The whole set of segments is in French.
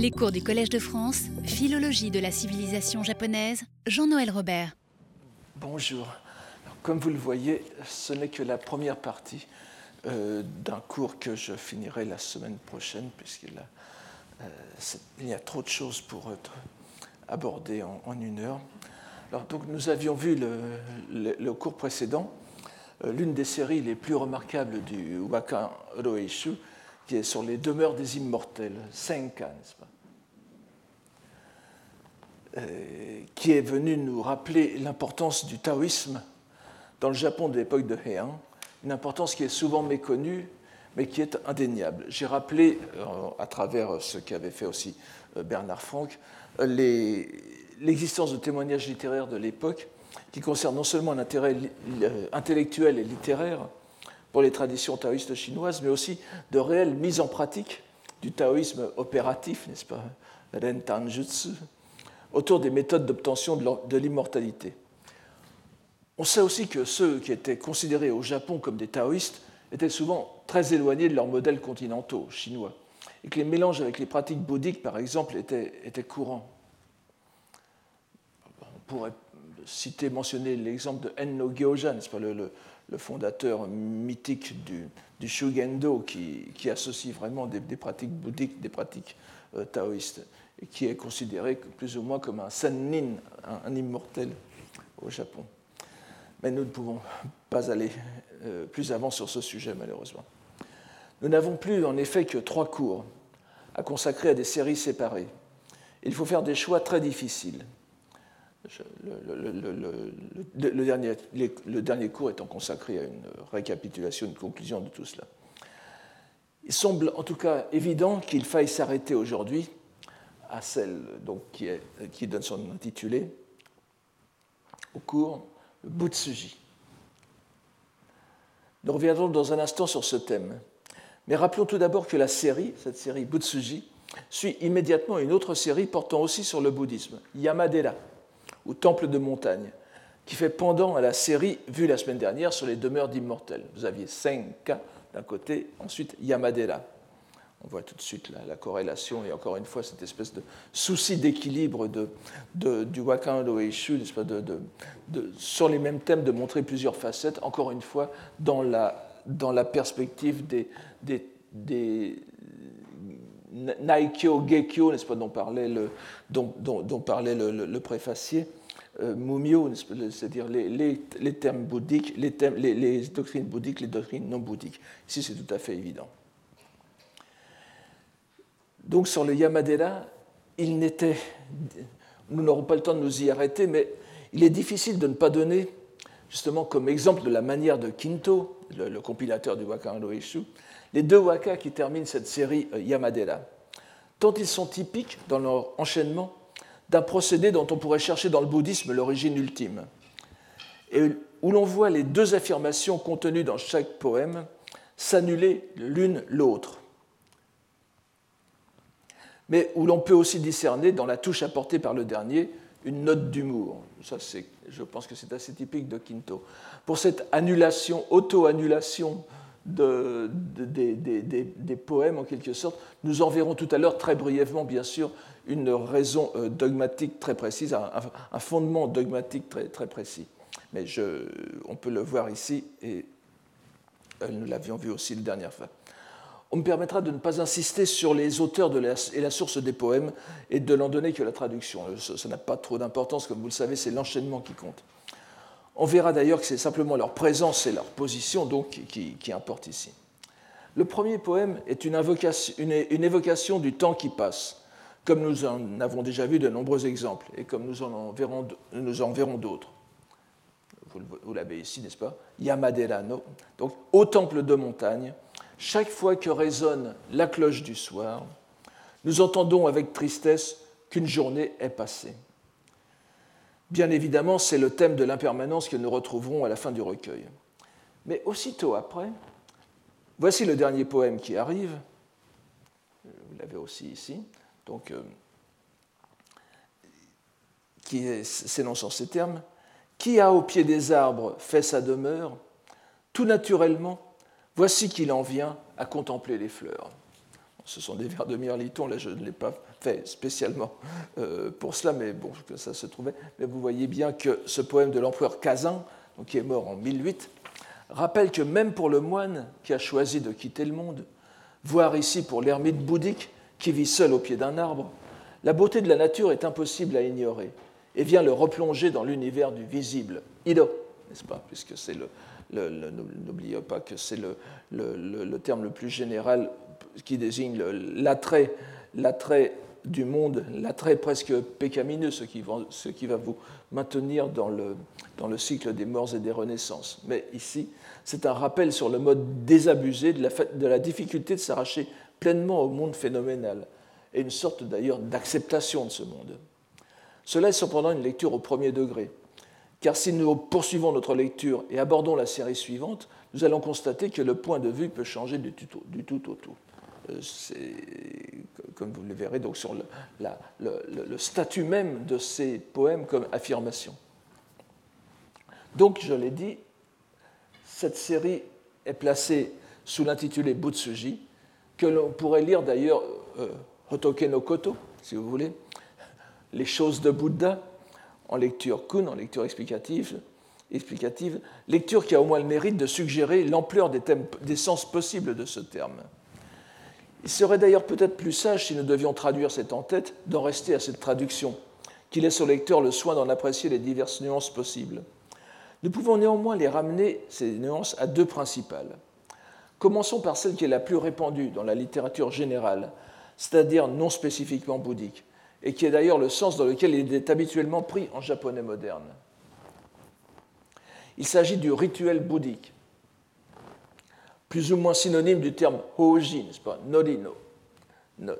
Les cours du Collège de France, Philologie de la civilisation japonaise, Jean-Noël Robert. Bonjour. comme vous le voyez, ce n'est que la première partie euh, d'un cours que je finirai la semaine prochaine, puisqu'il euh, y a trop de choses pour être abordées en, une heure. Alors, donc, nous avions vu le, cours précédent euh, l'une des séries les plus remarquables du Waka Roeishu, qui est sur les demeures des immortels, pas euh, qui est venu nous rappeler l'importance du taoïsme dans le Japon de l'époque de Heian, une importance qui est souvent méconnue, mais qui est indéniable. J'ai rappelé, euh, à travers ce qu'avait fait aussi euh, Bernard Franck, l'existence de témoignages littéraires de l'époque qui concernent non seulement un intérêt intellectuel et littéraire, pour les traditions taoïstes chinoises, mais aussi de réelles mises en pratique du taoïsme opératif, n'est-ce pas, Ren Tanjutsu, autour des méthodes d'obtention de l'immortalité. On sait aussi que ceux qui étaient considérés au Japon comme des taoïstes étaient souvent très éloignés de leurs modèles continentaux chinois, et que les mélanges avec les pratiques bouddhiques, par exemple, étaient, courants. On pourrait citer, mentionner l'exemple de Enno Gyoja, n'est-ce pas, le fondateur mythique du, du Shugendo, qui, associe vraiment des, pratiques bouddhiques, des pratiques euh, taoïstes, et qui est considéré plus ou moins comme un sennin, un, immortel au Japon. Mais nous ne pouvons pas aller euh, plus avant sur ce sujet, malheureusement. Nous n'avons plus, en effet, que trois cours à consacrer à des séries séparées. Il faut faire des choix très difficiles le, dernier, cours étant consacré à une récapitulation, une conclusion de tout cela. Il semble en tout cas évident qu'il faille s'arrêter aujourd'hui à celle donc, qui, donne son intitulé au cours, le Butsuji. Nous reviendrons dans un instant sur ce thème. Mais rappelons tout d'abord que la série, cette série Butsuji, suit immédiatement une autre série portant aussi sur le bouddhisme, Yamadera ou temple de montagne, qui fait pendant à la série vue la semaine dernière sur les demeures d'immortels. Vous aviez Senka d'un côté, ensuite Yamadera. On voit tout de suite la, corrélation et encore une fois cette espèce de souci d'équilibre de, du Wakan Loeishu, de, de, sur les mêmes thèmes, de montrer plusieurs facettes, encore une fois dans la, dans la perspective des, des, des Naikyo, Gekyo, n'est-ce pas, dont parlait le, dont, parlait le préfacier, euh, Mumio, c'est-à-dire les, les, termes bouddhiques, les, doctrines bouddhiques, les doctrines non bouddhiques. Ici, c'est tout à fait évident. Donc, sur le Yamadera, il n'était. Nous n'aurons pas le temps de nous y arrêter, mais il est difficile de ne pas donner, justement, comme exemple de la manière de Kinto, le, compilateur du Waka Loishu, les deux Waka qui terminent cette série euh, Yamadera. Tant ils sont typiques dans leur enchaînement d'un procédé dont on pourrait chercher dans le bouddhisme l'origine ultime, et où l'on voit les deux affirmations contenues dans chaque poème s'annuler l'une l'autre, mais où l'on peut aussi discerner dans la touche apportée par le dernier une note d'humour. Ça, je pense que c'est assez typique de Quinto. Pour cette annulation, auto-annulation de, des, poèmes, en quelque sorte. Nous en verrons tout à l'heure très brièvement, bien sûr, une raison euh, dogmatique très précise, un, fondement dogmatique très, très précis. Mais on peut le voir ici, et euh, nous l'avions vu aussi la dernière fois. On me permettra de ne pas insister sur les auteurs de et la source des poèmes et de n'en donner que la traduction. Ça n'a pas trop d'importance, comme vous le savez, c'est l'enchaînement qui compte. On verra d'ailleurs que c'est simplement leur présence et leur position donc, qui, qui importent ici. Le premier poème est une, évocation du temps qui passe, comme nous en avons déjà vu de nombreux exemples et comme nous en verrons, nous en verrons d'autres. Vous, l'avez ici, n'est-ce pas? Yamaderano, donc au temple de montagne, chaque fois que résonne la cloche du soir, nous entendons avec tristesse qu'une journée est passée. Bien évidemment, c'est le thème de l'impermanence que nous retrouverons à la fin du recueil. Mais aussitôt après, voici le dernier poème qui arrive. Vous l'avez aussi ici. Donc, euh, qui s'énonce en ces termes Qui a au pied des arbres fait sa demeure Tout naturellement, voici qu'il en vient à contempler les fleurs. ce sont des vers de Mirliton, là je ne l'ai pas fait spécialement euh, pour cela, mais bon, ça se trouvait. Mais vous voyez bien que ce poème de l'empereur Kazan, qui est mort en 1008, rappelle que même pour le moine qui a choisi de quitter le monde, voire ici pour l'ermite bouddhique qui vit seul au pied d'un arbre, la beauté de la nature est impossible à ignorer et vient le replonger dans l'univers du visible, Ido, n'est-ce pas Puisque c'est le, n'oubliez pas que c'est le, le, terme le plus général qui désigne l'attrait, l'attrait du monde, l'attrait presque pécamineux, ce qui, va, ce qui va vous maintenir dans le, dans le cycle des morts et des renaissances. Mais ici, c'est un rappel sur le mode désabusé de la difficulté de s'arracher pleinement au monde phénoménal, et une sorte d'ailleurs d'acceptation de ce monde. Cela est cependant une lecture au premier degré, car si nous poursuivons notre lecture et abordons la série suivante, nous allons constater que le point de vue peut changer du tout, tout au tout. Euh, comme vous le verrez, donc sur le, le, statut même de ces poèmes comme affirmation. Donc, je l'ai dit, cette série est placée sous l'intitulé Butsuji, que l'on pourrait lire d'ailleurs euh, Hotoke no Koto, si vous voulez, les choses de Bouddha, en lecture kun, en lecture explicative, explicative, lecture qui a au moins le mérite de suggérer l'ampleur des, des sens possibles de ce terme. Il serait d'ailleurs peut-être plus sage, si nous devions traduire cette en-tête, d'en rester à cette traduction, qui laisse au lecteur le soin d'en apprécier les diverses nuances possibles. Nous pouvons néanmoins les ramener, ces nuances, à deux principales. Commençons par celle qui est la plus répandue dans la littérature générale, c'est-à-dire non spécifiquement bouddhique, et qui est d'ailleurs le sens dans lequel il est habituellement pris en japonais moderne. Il s'agit du rituel bouddhique, plus ou moins synonyme du terme hoji, n'est-ce pas, norino, no,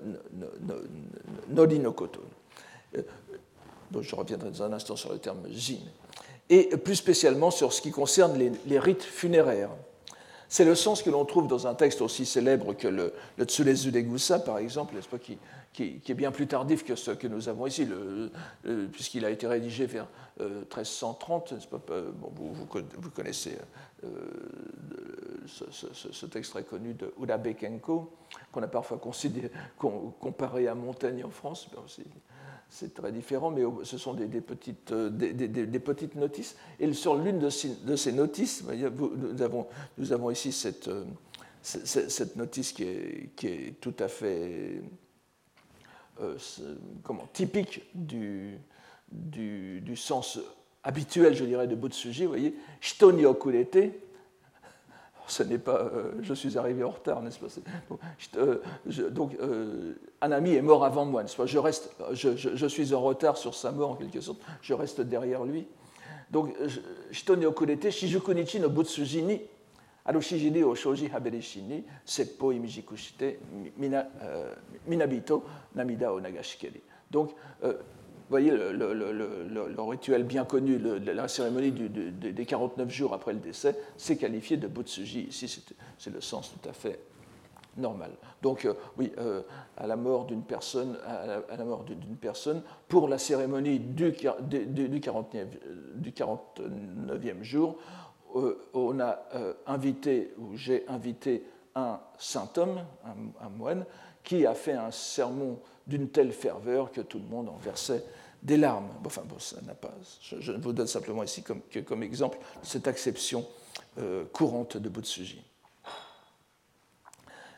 no, koto. Euh, je reviendrai dans un instant sur le terme jin. Et plus spécialement sur ce qui concerne les, rites funéraires. C'est le sens que l'on trouve dans un texte aussi célèbre que le, le par exemple, pas, qui, qui, est bien plus tardif que ce que nous avons ici, puisqu'il a été rédigé vers 1330. Euh, pas, bon, vous, vous, connaissez euh, ce, texte très connu de Urabe Kenko, qu'on a parfois considéré, comparé à Montaigne en France. C'est très différent, mais ce sont des, petites, euh, des, petites, notices. Et sur l'une de, ces, notices, nous avons, nous avons ici cette, cette notice qui est, qui est, tout à fait euh, comment, typique du, du, sens habituel, je dirais, de Butsuji. Vous voyez, Shitoni okurete, ce n'est pas euh, je suis arrivé en retard, n'est-ce pas Donc, euh, un ami est mort avant moi, n'est-ce pas je, reste, je, je, suis en retard sur sa mort en quelque sorte, je reste derrière lui. Donc, Shitoni okurete, Shijukunichi no Butsuji ni Arushijiri o shoji haberishi ni seppo imijikushite minabito namida o nagashikeri. Donc, euh, voyez le, rituel bien connu, la cérémonie des 49 jours après le décès, c'est qualifié de butsuji. Ici, c'est le sens tout à fait normal. Donc, euh, oui, euh, à la mort d'une personne, à la, personne, pour la cérémonie du, du, du, 49, du 49e jour, euh, on a euh, invité, ou j'ai invité un saint homme, un, moine, qui a fait un sermon d'une telle ferveur que tout le monde en versait des larmes. Enfin, ça n'a pas. Je, vous donne simplement ici comme, comme exemple cette acception euh, courante de Butsuji.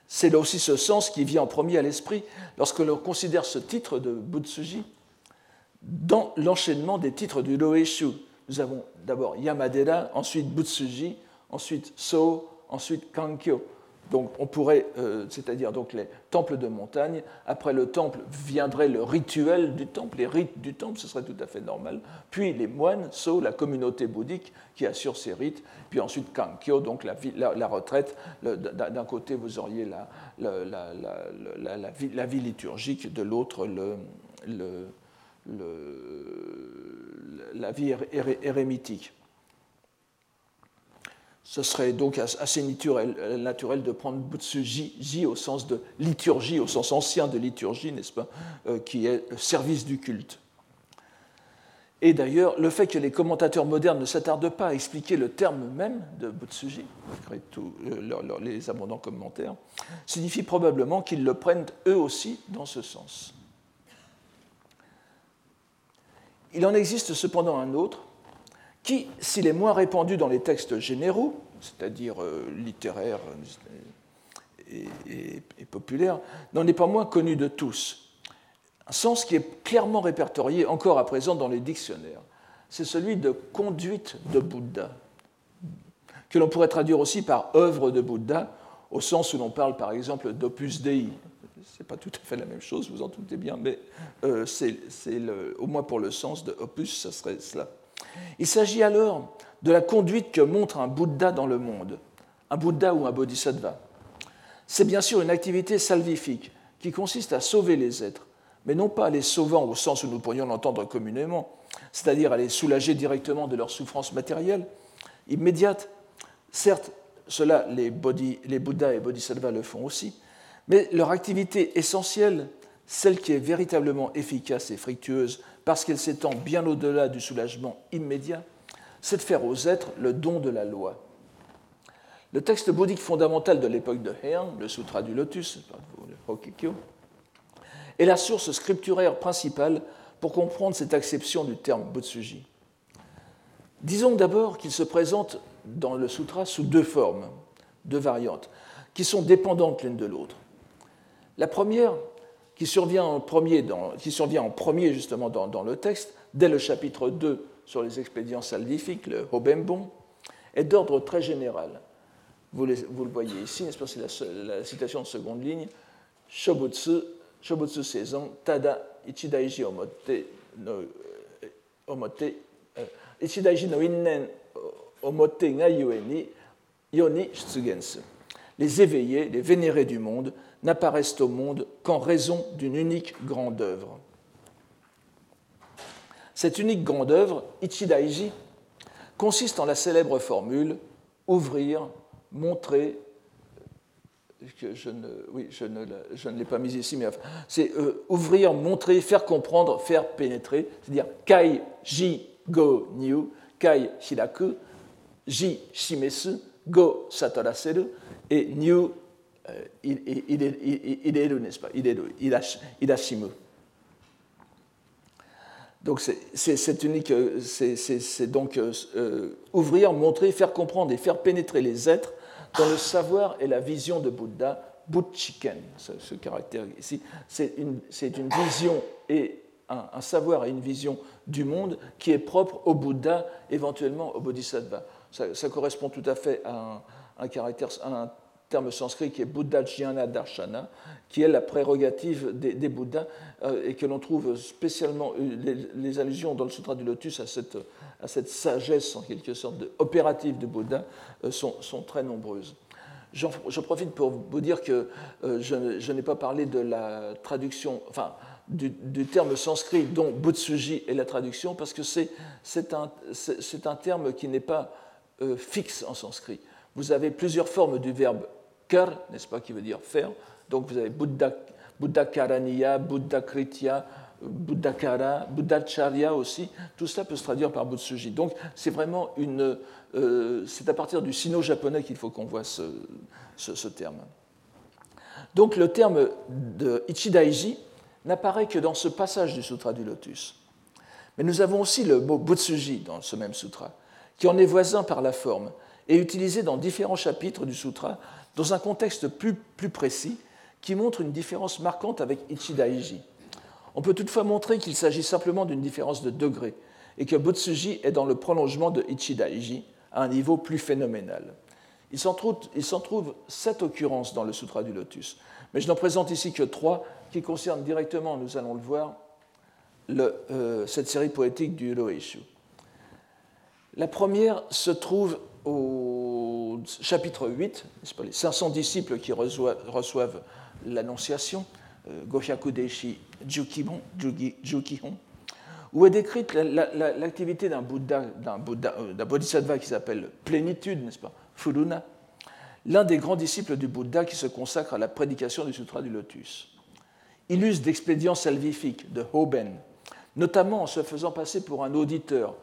C'est là aussi ce sens qui vient en premier à l'esprit lorsque l'on considère ce titre de Butsuji dans l'enchaînement des titres du Loeshu, nous avons d'abord Yamadera, ensuite Butsuji, ensuite So, ensuite Kankyo. Donc on pourrait, euh, c'est-à-dire donc les temples de montagne, après le temple viendrait le rituel du temple, les rites du temple, ce serait tout à fait normal. Puis les moines, So, la communauté bouddhique qui assure ces rites, puis ensuite Kankyo, donc la, retraite. D'un côté vous auriez la, vie, liturgique, de l'autre la vie érémitique. Ce serait donc assez naturel, de prendre Butsuji au sens de liturgie, au sens ancien de liturgie, n'est-ce pas, euh, qui est service du culte. Et d'ailleurs, le fait que les commentateurs modernes ne s'attardent pas à expliquer le terme même de Butsuji, malgré tous euh, les abondants commentaires, signifie probablement qu'ils le prennent eux aussi dans ce sens. Il en existe cependant un autre qui, s'il est moins répandu dans les textes généraux, c'est-à-dire euh, littéraires et, et populaires, n'en est pas moins connu de tous un sens qui est clairement répertorié encore à présent dans les dictionnaires. C'est celui de conduite de Bouddha, que l'on pourrait traduire aussi par œuvre de Bouddha, au sens où l'on parle par exemple d'opus dei. Ce n'est pas tout à fait la même chose, vous en doutez bien, mais euh, c'est au moins pour le sens de opus, ce serait cela. Il s'agit alors de la conduite que montre un Bouddha dans le monde, un Bouddha ou un Bodhisattva. C'est bien sûr une activité salvifique qui consiste à sauver les êtres, mais non pas les sauvant au sens où nous pourrions l'entendre communément, c'est-à-dire à les soulager directement de leurs souffrances matérielles, immédiates. Certes, cela, les, les Bouddhas et Bodhisattvas le font aussi, mais leur activité essentielle, celle qui est véritablement efficace et fructueuse parce qu'elle s'étend bien au-delà du soulagement immédiat, c'est de faire aux êtres le don de la loi. Le texte bouddhique fondamental de l'époque de Heian, le Sutra du Lotus, le Hokikyo, est la source scripturaire principale pour comprendre cette acception du terme Butsuji. Disons d'abord qu'il se présente dans le sutra sous deux formes, deux variantes, qui sont dépendantes l'une de l'autre. La première, qui survient en premier, qui survient en premier justement dans, le texte, dès le chapitre 2 sur les expédients salvifiques, le Hobembon, est d'ordre très général. Vous, le voyez ici, n'est-ce pas, c'est la, la, citation de seconde ligne. Shobutsu Shobutsu Seizon, Tada Ichidaiji Omote no, omote, Ichidaiji no Innen Omote ga Yoni Shutsugensu. Les éveillés, les vénérés du monde, n'apparaissent au monde qu'en raison d'une unique grande œuvre. Cette unique grande œuvre, Ichidaiji, consiste en la célèbre formule ouvrir, montrer, je ne, l'ai pas mise ici, mais c'est euh, ouvrir, montrer, faire comprendre, faire pénétrer, c'est-à-dire kai ji go niu, kai hiraku, ji shimesu, go sataraseru, et niu ideru, n'est-ce pas, ideru, idashimu. Donc c'est unique, euh, c'est donc euh, ouvrir, montrer, faire comprendre et faire pénétrer les êtres dans le savoir et la vision de Bouddha, Butchiken, ce, caractère ici, c'est une, une, vision et un, savoir et une vision du monde qui est propre au Bouddha, éventuellement au Bodhisattva. Ça, correspond tout à fait à un, caractère, un terme sanskrit qui est Buddha Jnana Darshana, qui est la prérogative des, Bouddhas euh, et que l'on trouve spécialement euh, les, allusions dans le Sutra du Lotus à cette, à cette sagesse en quelque sorte opérative de Bouddha euh, sont, sont, très nombreuses. Je profite pour vous dire que je, n'ai pas parlé de la traduction, enfin, du, terme sanskrit dont Butsuji est la traduction, parce que c'est un, un, terme qui n'est pas fixe en sanskrit. Vous avez plusieurs formes du verbe kar, n'est-ce pas, qui veut dire faire. Donc vous avez Buddha, Buddha Karaniya, Buddha Kritya, Buddha Kara, Buddha Charya aussi. Tout ça peut se traduire par Butsuji. Donc c'est vraiment une. Euh, c'est à partir du sino-japonais qu'il faut qu'on voit ce, ce, terme. Donc le terme de Ichidaiji n'apparaît que dans ce passage du Sutra du Lotus. Mais nous avons aussi le mot Butsuji dans ce même sutra, qui en est voisin par la forme et utilisé dans différents chapitres du sutra dans un contexte plus, précis qui montre une différence marquante avec Ichidaiji. On peut toutefois montrer qu'il s'agit simplement d'une différence de degré et que Butsuji est dans le prolongement de Ichidaiji à un niveau plus phénoménal. Il s'en trouve, trouve, sept occurrences dans le Sutra du Lotus, mais je n'en présente ici que trois qui concernent directement, nous allons le voir, euh, cette série poétique du Roeishu. La première se trouve au chapitre 8, pas, les 500 disciples qui reçoivent, l'Annonciation, euh, Gohyaku Deishi Jukihon, où est décrite l'activité d'un Bouddha, euh, d'un Bodhisattva qui s'appelle plénitude, n'est-ce pas, Furuna, l'un des grands disciples du Bouddha qui se consacre à la prédication du Sutra du Lotus. Il use d'expédients salvifiques, de Hoben, notamment en se faisant passer pour un auditeur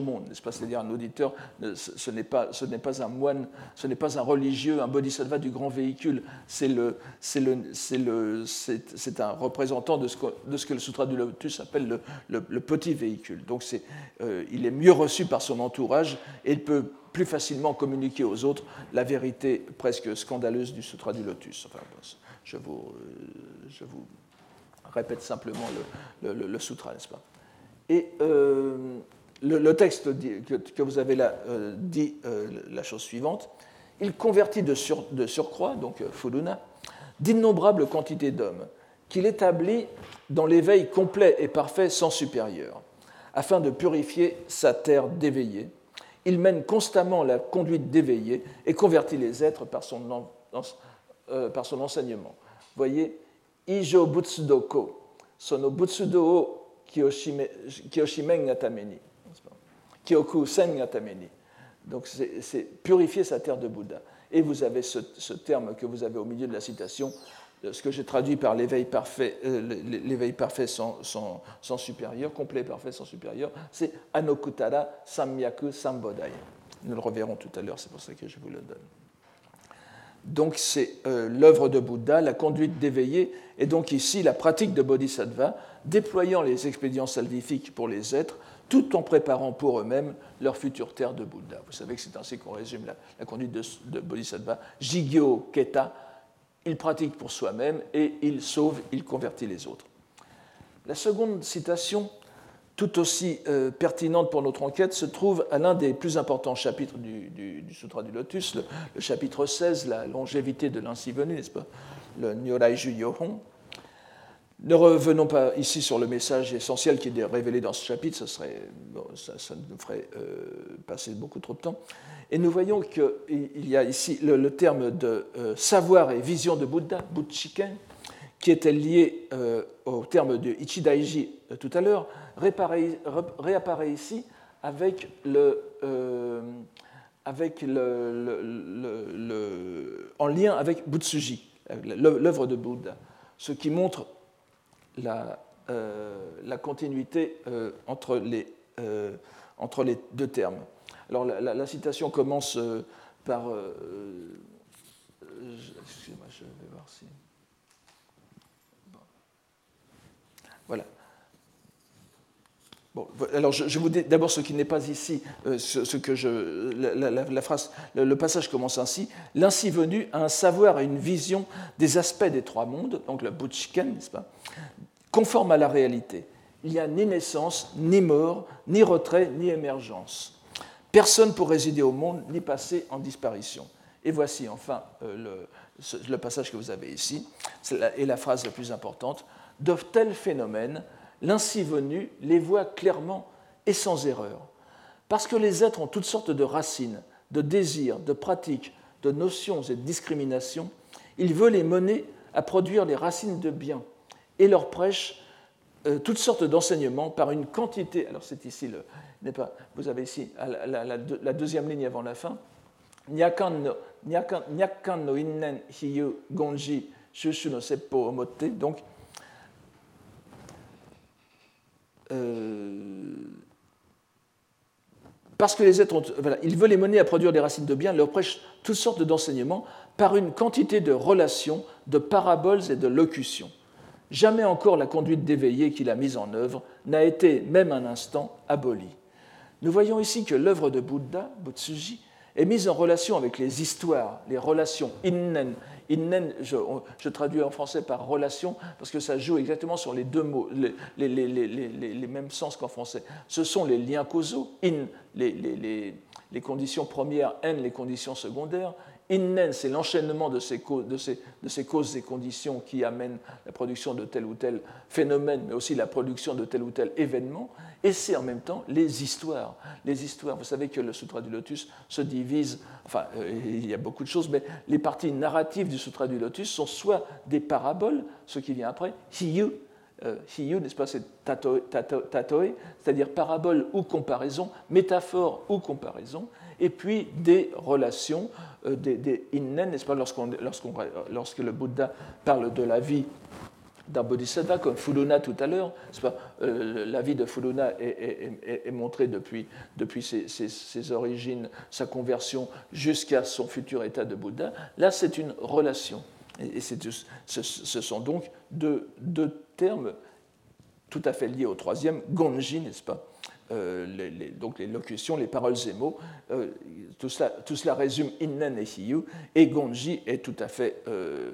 monde, n'est-ce pas? C'est-à-dire un auditeur, ce n'est pas, ce n'est pas un moine, ce n'est pas un religieux, un bodhisattva du grand véhicule, c'est, le, c'est, le, c'est, le, c'est, un représentant de ce, que, le Sutra du Lotus appelle le, le, petit véhicule. Donc c'est, euh, il est mieux reçu par son entourage et il peut plus facilement communiquer aux autres la vérité presque scandaleuse du Sutra du Lotus. Enfin, je, vous, euh, je vous répète simplement le, le, sutra, n'est-ce pas? Et euh, le, texte que, vous avez là euh, dit euh, la chose suivante. Il convertit de, surcroît, donc euh, Fuluna, d'innombrables quantités d'hommes, qu'il établit dans l'éveil complet et parfait sans supérieur, afin de purifier sa terre d'éveillés. Il mène constamment la conduite d'éveillés et convertit les êtres par son, enseignement. Voyez, Ijo Butsudoko, sono Butsudo Natameni. Kyoku Sen Yatameni. Donc c'est purifier sa terre de Bouddha. Et vous avez ce, terme que vous avez au milieu de la citation, ce que j'ai traduit par l'éveil parfait, euh, l'éveil parfait sans, sans, supérieur, complet parfait sans supérieur, c'est Anokutara Samyaku Sambodai. Nous le reverrons tout à l'heure, c'est pour ça que je vous le donne. Donc c'est euh, l'œuvre de Bouddha, la conduite d'éveillé, et donc ici la pratique de Bodhisattva, déployant les expédients salvifiques pour les êtres, tout en préparant pour eux-mêmes leur future terre de Bouddha. Vous savez que c'est ainsi qu'on résume la, conduite de, Bodhisattva. Jigyo Keta, il pratique pour soi-même et il sauve, il convertit les autres. La seconde citation, tout aussi euh, pertinente pour notre enquête, se trouve à l'un des plus importants chapitres du, Sutra du Lotus, le, chapitre 16, la longévité de l'ainsi venu, n'est-ce pas? Le Nyoraiju Yohon, ne revenons pas ici sur le message essentiel qui est révélé dans ce chapitre, ça, serait, nous ferait euh, passer beaucoup trop de temps. Et nous voyons qu'il y a ici le, terme de euh, savoir et vision de Bouddha, Butchiken, qui était lié euh, au terme de Ichidaiji tout à l'heure, réapparaît ici en lien avec Butsuji, l'œuvre de Bouddha, ce qui montre la, euh, la continuité euh, entre, les, euh, entre les deux termes. Alors la, citation commence par... Excusez-moi, je vais voir si... Voilà. Bon, alors je, vous dis d'abord ce qui n'est pas ici, ce, que je, la, phrase, le, passage commence ainsi. L'ainsi venu a un savoir et une vision des aspects des trois mondes, donc le Butchiken, n'est-ce pas conforme à la réalité. Il n'y a ni naissance, ni mort, ni retrait, ni émergence. Personne pour résider au monde, ni passer en disparition. Et voici enfin euh, le, passage que vous avez ici, et la phrase la plus importante. De tels phénomènes, l'ainsi venu les voit clairement et sans erreur. Parce que les êtres ont toutes sortes de racines, de désirs, de pratiques, de notions et de discriminations, il veut les mener à produire les racines de bien, et leur prêche euh, toutes sortes d'enseignements par une quantité. Alors c'est ici, le, pas, vous avez ici la, deuxième ligne avant la fin. Nyakan no innen hiyu gonji shushu no omote. Donc, euh, parce que les êtres ont, voilà, il veut les mener à produire des racines de bien, leur prêche toutes sortes d'enseignements par une quantité de relations, de paraboles et de locutions. Jamais encore la conduite d'éveillé qu'il a mise en œuvre n'a été, même un instant, abolie. Nous voyons ici que l'œuvre de Bouddha, Butsuji, est mise en relation avec les histoires, les relations, innen. Innen, je, traduis en français par relation parce que ça joue exactement sur les deux mots, les, les mêmes sens qu'en français. Ce sont les liens causaux, in, les, conditions premières, n, les conditions secondaires, Innen, c'est l'enchaînement de ces, causes, et conditions qui amènent la production de tel ou tel phénomène, mais aussi la production de tel ou tel événement. Et c'est en même temps les histoires. Les histoires, vous savez que le Sutra du Lotus se divise, enfin, euh, il y a beaucoup de choses, mais les parties narratives du Sutra du Lotus sont soit des paraboles, ce qui vient après, hiyu, euh, hiyu, n'est-ce pas, c'est tatoe, c'est-à-dire parabole ou comparaison, métaphore ou comparaison, et puis des relations, euh, des, innen, n'est-ce pas, lorsqu'on, lorsque le Bouddha parle de la vie d'un bodhisattva comme Fuluna tout à l'heure. Euh, la vie de Fuluna est, montrée depuis, depuis ses, origines, sa conversion jusqu'à son futur état de Bouddha. Là, c'est une relation. Et, ce, sont donc deux, termes tout à fait liés au troisième, Gonji, n'est-ce pas euh, les, donc les locutions, les paroles et mots, euh, tout, cela, résume Innen et Hiyu, et Gonji est tout à fait euh,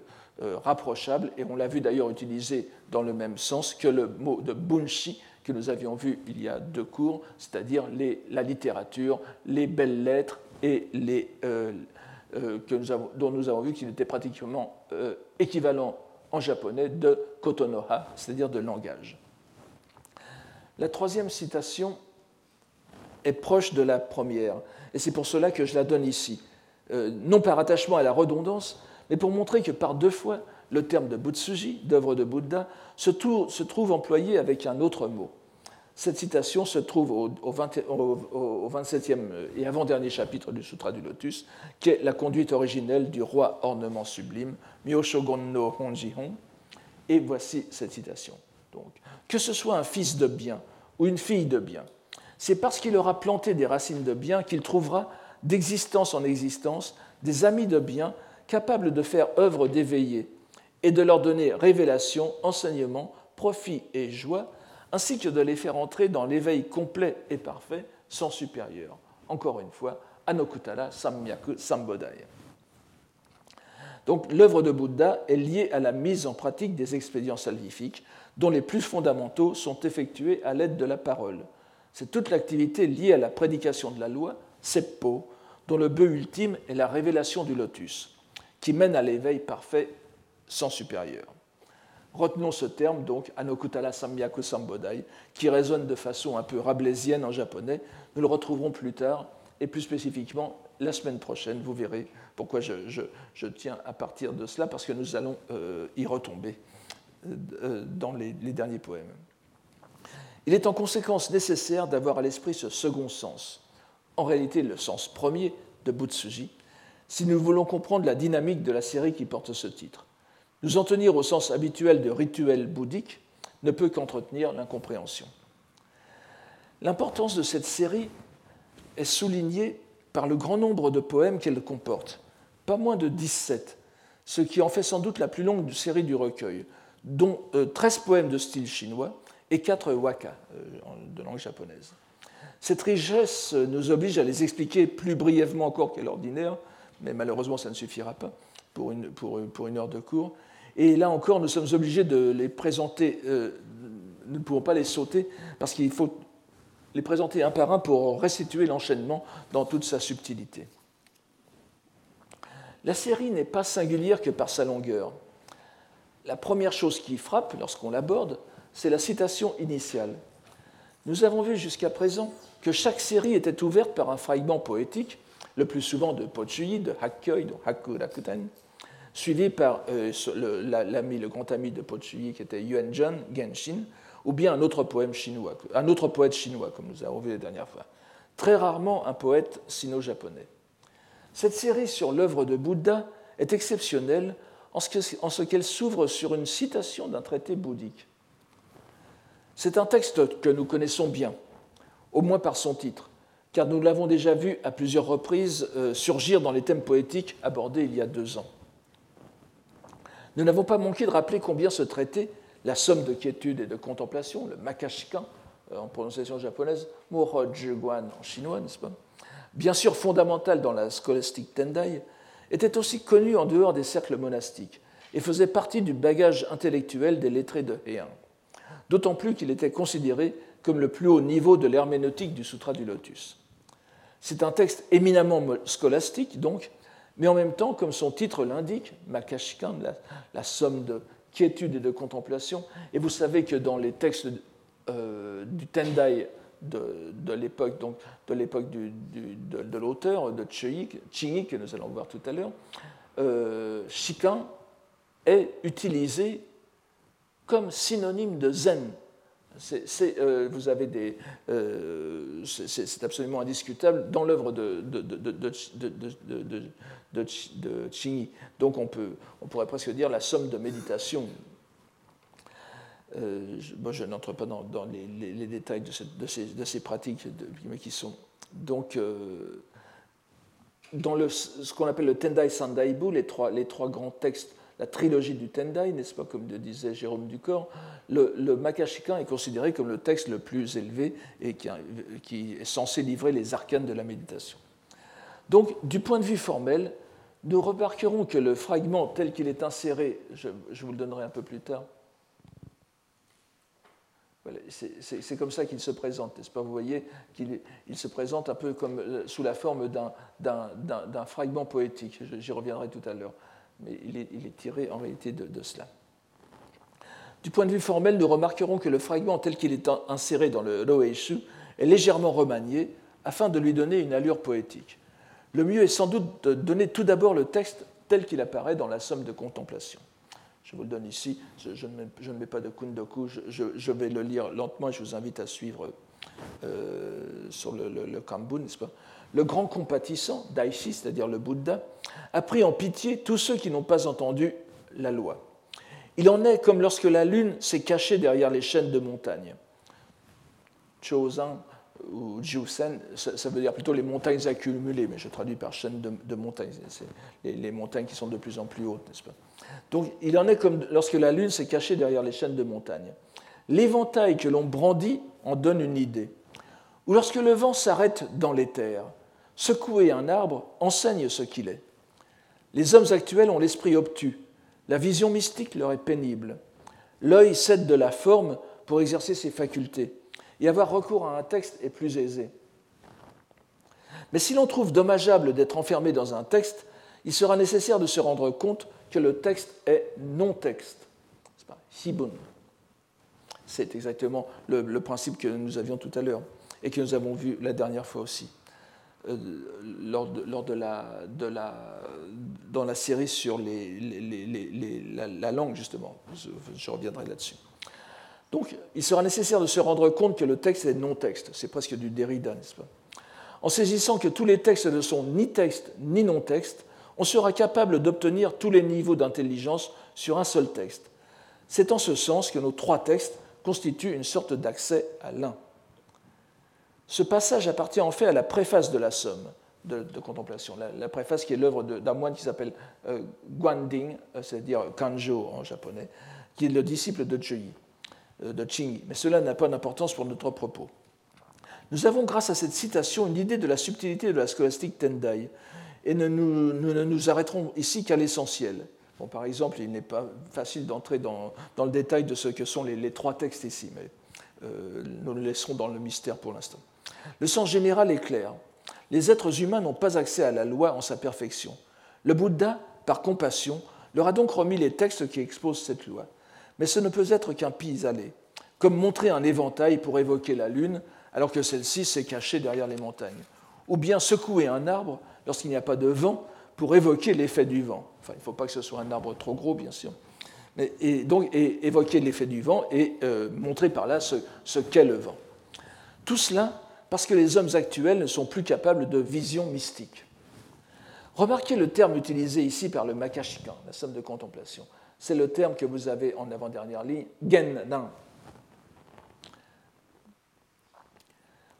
rapprochable, et on l'a vu d'ailleurs utilisé dans le même sens que le mot de bunshi que nous avions vu il y a deux cours, c'est-à-dire la littérature, les belles lettres et que nous avons, dont nous avons vu qu'il était pratiquement équivalent en japonais de kotonoha, c'est-à-dire de langage. La troisième citation est proche de la première, et c'est pour cela que je la donne ici, non par attachement à la redondance, mais pour montrer que par deux fois, le terme de Butsuji, d'œuvre de Bouddha, se, trouve employé avec un autre mot. Cette citation se trouve au, au, 27e et avant-dernier chapitre du Sutra du Lotus, qui est la conduite originelle du roi ornement sublime, Myoshogon no Honjihon. Et voici cette citation. Donc, que ce soit un fils de bien ou une fille de bien, c'est parce qu'il aura planté des racines de bien qu'il trouvera, d'existence en existence, des amis de bien capable de faire œuvre d'éveiller et de leur donner révélation, enseignement, profit et joie, ainsi que de les faire entrer dans l'éveil complet et parfait sans supérieur. Encore une fois, Anokutara Samyaku Sambodaya. Donc l'œuvre de Bouddha est liée à la mise en pratique des expédients salvifiques, dont les plus fondamentaux sont effectués à l'aide de la parole. C'est toute l'activité liée à la prédication de la loi, Seppo, dont le but ultime est la révélation du lotus qui mène à l'éveil parfait sans supérieur. Retenons ce terme, donc, Anokutala Samyaku Sambodai, qui résonne de façon un peu rablaisienne en japonais. Nous le retrouverons plus tard, et plus spécifiquement la semaine prochaine. Vous verrez pourquoi je, tiens à partir de cela, parce que nous allons euh, y retomber euh, dans les, les derniers poèmes. Il est en conséquence nécessaire d'avoir à l'esprit ce second sens, en réalité le sens premier de Butsuji, si nous voulons comprendre la dynamique de la série qui porte ce titre. Nous en tenir au sens habituel de rituel bouddhique ne peut qu'entretenir l'incompréhension. L'importance de cette série est soulignée par le grand nombre de poèmes qu'elle comporte, pas moins de 17, ce qui en fait sans doute la plus longue série du recueil, dont 13 euh, poèmes de style chinois et 4 waka euh, de langue japonaise. Cette richesse nous oblige à les expliquer plus brièvement encore qu'à l'ordinaire, mais malheureusement ça ne suffira pas pour une, pour, pour une heure de cours. Et là encore, nous sommes obligés de les présenter, euh, nous ne pouvons pas les sauter, parce qu'il faut les présenter un par un pour restituer l'enchaînement dans toute sa subtilité. La série n'est pas singulière que par sa longueur. La première chose qui frappe lorsqu'on l'aborde, c'est la citation initiale. Nous avons vu jusqu'à présent que chaque série était ouverte par un fragment poétique le plus souvent de Pochuyi, de Hakkoi, de Hakku Rakuten, suivi par euh, l'ami, le grand ami de Pochuyi qui était Yuanzhan Genshin, ou bien un autre, poème chinois, un autre poète chinois, comme nous avons vu la dernière fois. Très rarement un poète sino-japonais. Cette série sur l'œuvre de Bouddha est exceptionnelle en ce qu'elle s'ouvre sur une citation d'un traité bouddhique. C'est un texte que nous connaissons bien, au moins par son titre, car nous l'avons déjà vu à plusieurs reprises euh, surgir dans les thèmes poétiques abordés il y a deux ans. Nous n'avons pas manqué de rappeler combien ce traité, la somme de quiétude et de contemplation, le makashikan euh, en prononciation japonaise, Guan en chinois, n'est-ce pas Bien sûr fondamental dans la scolastique Tendai, était aussi connu en dehors des cercles monastiques et faisait partie du bagage intellectuel des lettrés de Heian. D'autant plus qu'il était considéré comme le plus haut niveau de l'herméneutique du Sutra du Lotus. C'est un texte éminemment scolastique, donc, mais en même temps, comme son titre l'indique, Makashikan, la, somme de quiétude et de contemplation. Et vous savez que dans les textes euh, du Tendai de, l'époque, de de, l'auteur, de Chingi, que nous allons voir tout à l'heure, euh, Shikan est utilisé comme synonyme de zen euh, des, euh, c'est absolument indiscutable dans l'œuvre de, de, Donc on, pourrait presque dire la somme de méditation. je, n'entre pas dans, les, détails de, ces, pratiques, qui sont donc dans ce qu'on appelle le Tendai Sandaibu, les les trois grands textes la trilogie du Tendai, n'est-ce pas, comme le disait Jérôme Ducor, le, le Makashikan est considéré comme le texte le plus élevé et qui, est censé livrer les arcanes de la méditation. Donc, du point de vue formel, nous remarquerons que le fragment tel qu'il est inséré, je, vous le donnerai un peu plus tard, c'est comme ça qu'il se présente, n'est-ce pas? Vous voyez qu'il se présente un peu comme sous la forme d'un fragment poétique. J'y reviendrai tout à l'heure mais il est, tiré en réalité de, cela. Du point de vue formel, nous remarquerons que le fragment tel qu'il est inséré dans le Roeishu est légèrement remanié afin de lui donner une allure poétique. Le mieux est sans doute de donner tout d'abord le texte tel qu'il apparaît dans la somme de contemplation. Je vous le donne ici, je, ne, mets, pas de kundoku, je, vais le lire lentement et je vous invite à suivre euh, sur le, le, le Kambun, n'est-ce pas? Le grand compatissant, Daishi, c'est-à-dire le Bouddha, a pris en pitié tous ceux qui n'ont pas entendu la loi. Il en est comme lorsque la lune s'est cachée derrière les chaînes de montagnes. Chozan ou Jiusen, ça, veut dire plutôt les montagnes accumulées, mais je traduis par chaînes de, montagnes, c'est les, montagnes qui sont de plus en plus hautes, n'est-ce pas? Donc il en est comme lorsque la lune s'est cachée derrière les chaînes de montagnes. L'éventail que l'on brandit en donne une idée. Ou lorsque le vent s'arrête dans l'éther, Secouer un arbre enseigne ce qu'il est. Les hommes actuels ont l'esprit obtus, la vision mystique leur est pénible. L'œil cède de la forme pour exercer ses facultés, et avoir recours à un texte est plus aisé. Mais si l'on trouve dommageable d'être enfermé dans un texte, il sera nécessaire de se rendre compte que le texte est non-texte. C'est exactement le, principe que nous avions tout à l'heure et que nous avons vu la dernière fois aussi. Euh, lors, de, la, dans la série sur la, langue, justement. Je, reviendrai là-dessus. Donc, il sera nécessaire de se rendre compte que le texte est non-texte. C'est presque du Derrida, n'est-ce pas? En saisissant que tous les textes ne sont ni texte ni non-texte, on sera capable d'obtenir tous les niveaux d'intelligence sur un seul texte. C'est en ce sens que nos trois textes constituent une sorte d'accès à l'un. Ce passage appartient en fait à la préface de la Somme de, contemplation, la, préface qui est l'œuvre d'un moine qui s'appelle euh, Guanding, euh, c'est-à-dire Kanjo en japonais, qui est le disciple de Chiyi, euh, de Chingi. Mais cela n'a pas d'importance pour notre propos. Nous avons, grâce à cette citation, une idée de la subtilité de la scolastique Tendai, et nous, ne nous arrêterons ici qu'à l'essentiel. Bon, par exemple, il n'est pas facile d'entrer dans, le détail de ce que sont les, les trois textes ici, mais nous le laisserons dans le mystère pour l'instant. Le sens général est clair. Les êtres humains n'ont pas accès à la loi en sa perfection. Le Bouddha, par compassion, leur a donc remis les textes qui exposent cette loi. Mais ce ne peut être qu'un pis-aller, comme montrer un éventail pour évoquer la lune alors que celle-ci s'est cachée derrière les montagnes, ou bien secouer un arbre lorsqu'il n'y a pas de vent pour évoquer l'effet du vent. Enfin, il ne faut pas que ce soit un arbre trop gros, bien sûr. Et donc évoquer l'effet du vent et euh, montrer par là ce qu'est le vent. Tout cela parce que les hommes actuels ne sont plus capables de vision mystique. Remarquez le terme utilisé ici par le Makashikan, la somme de contemplation. C'est le terme que vous avez en avant-dernière ligne, Gennan.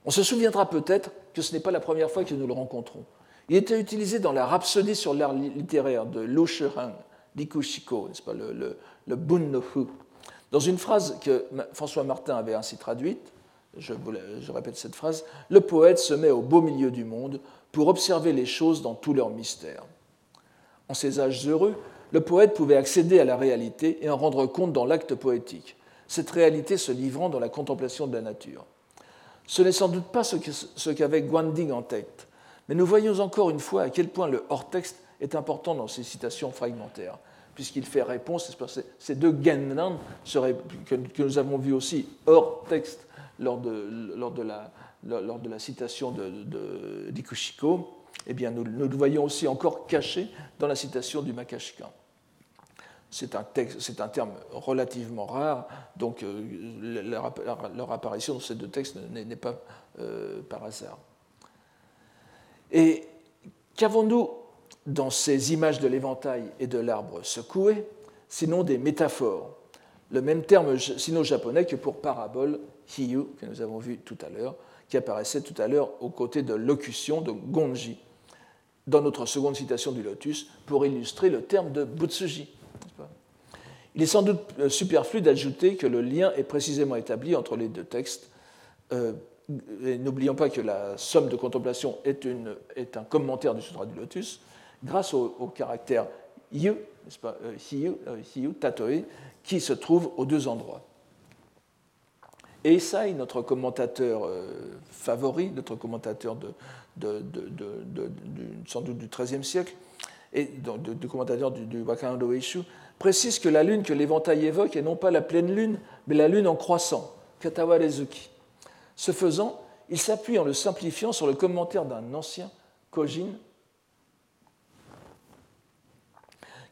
On se souviendra peut-être que ce n'est pas la première fois que nous le rencontrons. Il était utilisé dans la rhapsodie sur l'art littéraire de Lu Shihan, Likushiko, n'est-ce pas, le, le, le Bunnofu, dans une phrase que François Martin avait ainsi traduite je, répète cette phrase, le poète se met au beau milieu du monde pour observer les choses dans tout leur mystère. En ces âges heureux, le poète pouvait accéder à la réalité et en rendre compte dans l'acte poétique, cette réalité se livrant dans la contemplation de la nature. Ce n'est sans doute pas ce qu'avait Guanding en tête, mais nous voyons encore une fois à quel point le hors-texte est important dans ces citations fragmentaires, puisqu'il fait réponse, ces deux Gennan que nous avons vus aussi hors texte lors de, la, citation d'Ikushiko, de, eh bien, nous, le voyons aussi encore caché dans la citation du Makashikan. C'est un terme relativement rare, donc euh, leur, apparition dans ces deux textes n'est pas euh, par hasard. Et qu'avons-nous dans ces images de l'éventail et de l'arbre secoué, sinon des métaphores? Le même terme sino-japonais que pour parabole, hiyu, que nous avons vu tout à l'heure, qui apparaissait tout à l'heure aux côtés de locution de gonji, dans notre seconde citation du lotus, pour illustrer le terme de butsuji. Il est sans doute euh, superflu d'ajouter que le lien est précisément établi entre les deux textes. Euh, n'oublions pas que la somme de contemplation est, un commentaire du Sutra du Lotus, grâce au, caractère yu, pas, euh, hiyu, hiyu, tatoi, qui se trouve aux deux endroits. Eisai, notre commentateur favori, notre commentateur sans doute du XIIIe siècle, et du commentateur du, du précise que la lune que l'éventail évoque est non pas la pleine lune, mais la lune en croissant, Katawarezuki. Ce faisant, il s'appuie en le simplifiant sur le commentaire d'un ancien, Kojin,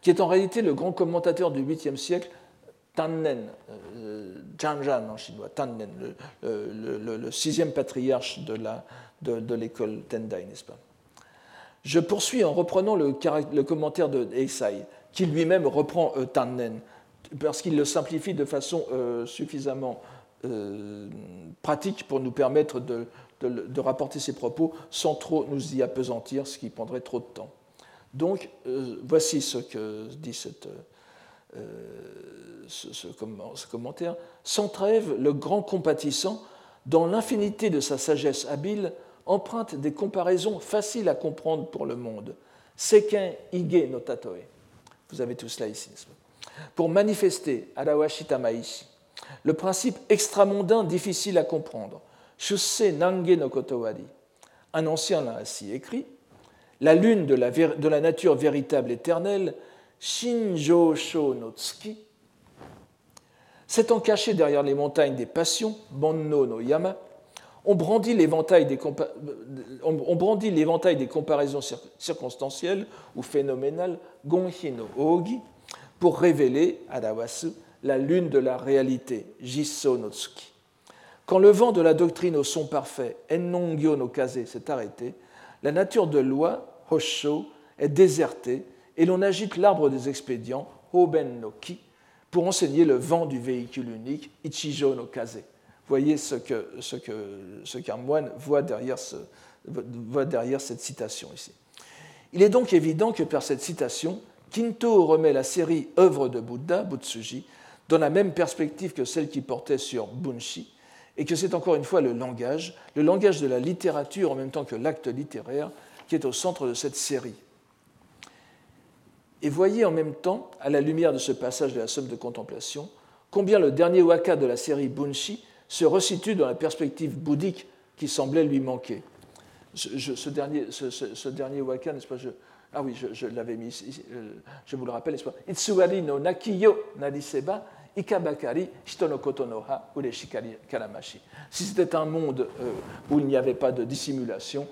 qui est en réalité le grand commentateur du 8e siècle, Tannen, euh, Janjan en chinois, Tannen, le, sixième patriarche de l'école Tendai, n'est-ce pas? Je poursuis en reprenant le, commentaire de Eisai qui lui-même reprend euh, Tannen, parce qu'il le simplifie de façon euh, suffisamment euh, pratique pour nous permettre de, rapporter ses propos sans trop nous y appesantir, ce qui prendrait trop de temps. Donc, voici ce que dit cette, ce, ce, commentaire. Sans trêve, le grand compatissant, dans l'infinité de sa sagesse habile, emprunte des comparaisons faciles à comprendre pour le monde. Seken ige no tatoe. Vous avez tout cela ici. Pour manifester Arawashita Maishi, le principe extramondain difficile à comprendre, Shuse Nange no Kotowari, un ancien l'a ainsi écrit, la lune de la nature véritable éternelle, Shinjo Sho no s'étant caché derrière les montagnes des passions, Bonno no Yama, on brandit l'éventail des, des, comparaisons circonstancielles ou phénoménales, Gonhi no Ogi, pour révéler, Adawasu, la lune de la réalité, Jisso no Tsuki. Quand le vent de la doctrine au son parfait, Ennongyo no Kaze, s'est arrêté, la nature de loi, Hosho, est désertée et l'on agite l'arbre des expédients, Hoben no Ki, pour enseigner le vent du véhicule unique, Ichijo no Kaze voyez ce qu'un ce que, ce moine voit derrière, cette citation ici. Il est donc évident que par cette citation, Kinto remet la série œuvre de Bouddha, Butsuji, dans la même perspective que celle qui portait sur Bunshi, et que c'est encore une fois le langage, le langage de la littérature en même temps que l'acte littéraire, qui est au centre de cette série. Et voyez en même temps, à la lumière de ce passage de la somme de contemplation, combien le dernier waka de la série Bunshi se resitue dans la perspective bouddhique qui semblait lui manquer. ce, dernier, waka, n'est-ce pas Ah oui, je, l'avais mis ici, je vous le rappelle, n'est-ce pas Itsuwari no nakiyo nariseba ikabakari hito koto no ha ureshikari karamashi. Si c'était un monde euh, où il n'y avait pas de dissimulation,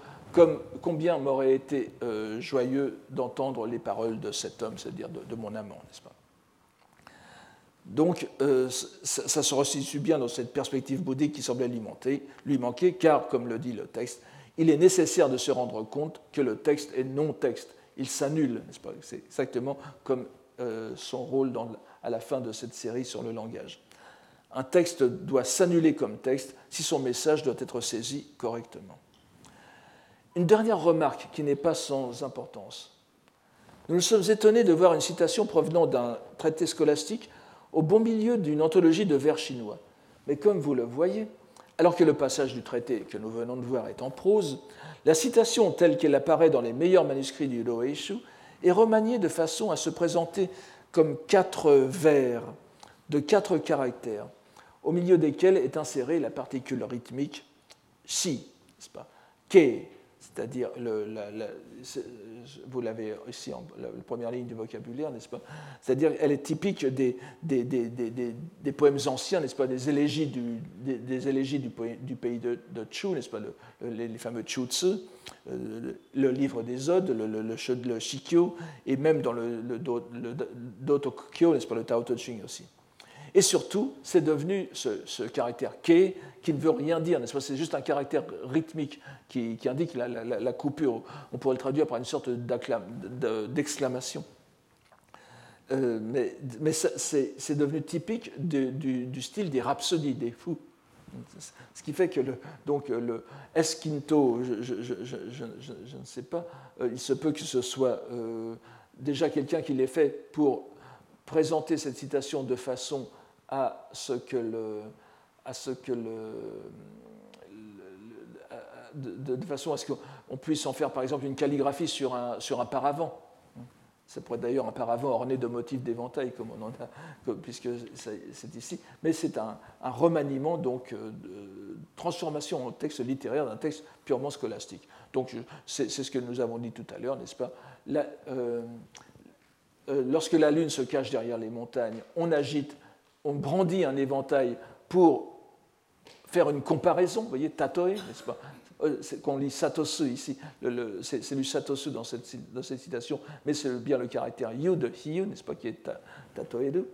combien m'aurait été euh, joyeux d'entendre les paroles de cet homme, c'est-à-dire de, de mon amant, n'est-ce pas? Donc, euh, ça, se restitue bien dans cette perspective bouddhique qui semblait lui, lui manquer, car, comme le dit le texte, il est nécessaire de se rendre compte que le texte est non-texte. Il s'annule, n'est-ce pas? C'est exactement comme euh, son rôle à la fin de cette série sur le langage. Un texte doit s'annuler comme texte si son message doit être saisi correctement. Une dernière remarque qui n'est pas sans importance. Nous nous sommes étonnés de voir une citation provenant d'un traité scolastique au bon milieu d'une anthologie de vers chinois. Mais comme vous le voyez, alors que le passage du traité que nous venons de voir est en prose, la citation telle qu'elle apparaît dans les meilleurs manuscrits du Loeishu est remaniée de façon à se présenter comme quatre vers de quatre caractères, au milieu desquels est insérée la particule rythmique si, n'est-ce pas, ke, c'est-à-dire, vous l'avez ici en première ligne du vocabulaire, n'est-ce pas? C'est-à-dire, elle est typique des, des, poèmes anciens, n'est-ce pas? Des élégies du, des, élégies du, pays de, Chu, n'est-ce pas? Les, fameux Chu Tzu, euh, le, livre des Odes, le, le, Shikyo, et même dans le, le, Dotokyo, n'est-ce pas? Le Tao Te Ching aussi. Et surtout, c'est devenu ce, caractère ke qui ne veut rien dire, n'est-ce pas? C'est juste un caractère rythmique qui, indique la, coupure. On pourrait le traduire par une sorte d'exclamation. mais, mais c'est devenu typique du, style des rhapsodies, des fous. Ce qui fait que le, donc le Esquinto, je, ne sais pas, il se peut que ce soit déjà quelqu'un qui l'ait fait pour présenter cette citation de façon à ce que le, à ce que le, de, façon à ce qu'on puisse en faire par exemple une calligraphie sur un, sur un paravent. Ça pourrait d'ailleurs un paravent orné de motifs d'éventail, comme on en a, puisque c'est ici. Mais c'est un, remaniement, donc, euh, de transformation en texte littéraire d'un texte purement scolastique. Donc, c'est ce que nous avons dit tout à l'heure, n'est-ce pas? Euh, euh, Lorsque la Lune se cache derrière les montagnes, on agite, on brandit un éventail pour faire une comparaison, vous voyez, tatoe, n'est-ce pas? Euh, qu'on lit Satosu ici, c'est lu Satosu dans cette, citation, mais c'est bien le caractère yu de hiyu, n'est-ce pas, qui est tatoeru,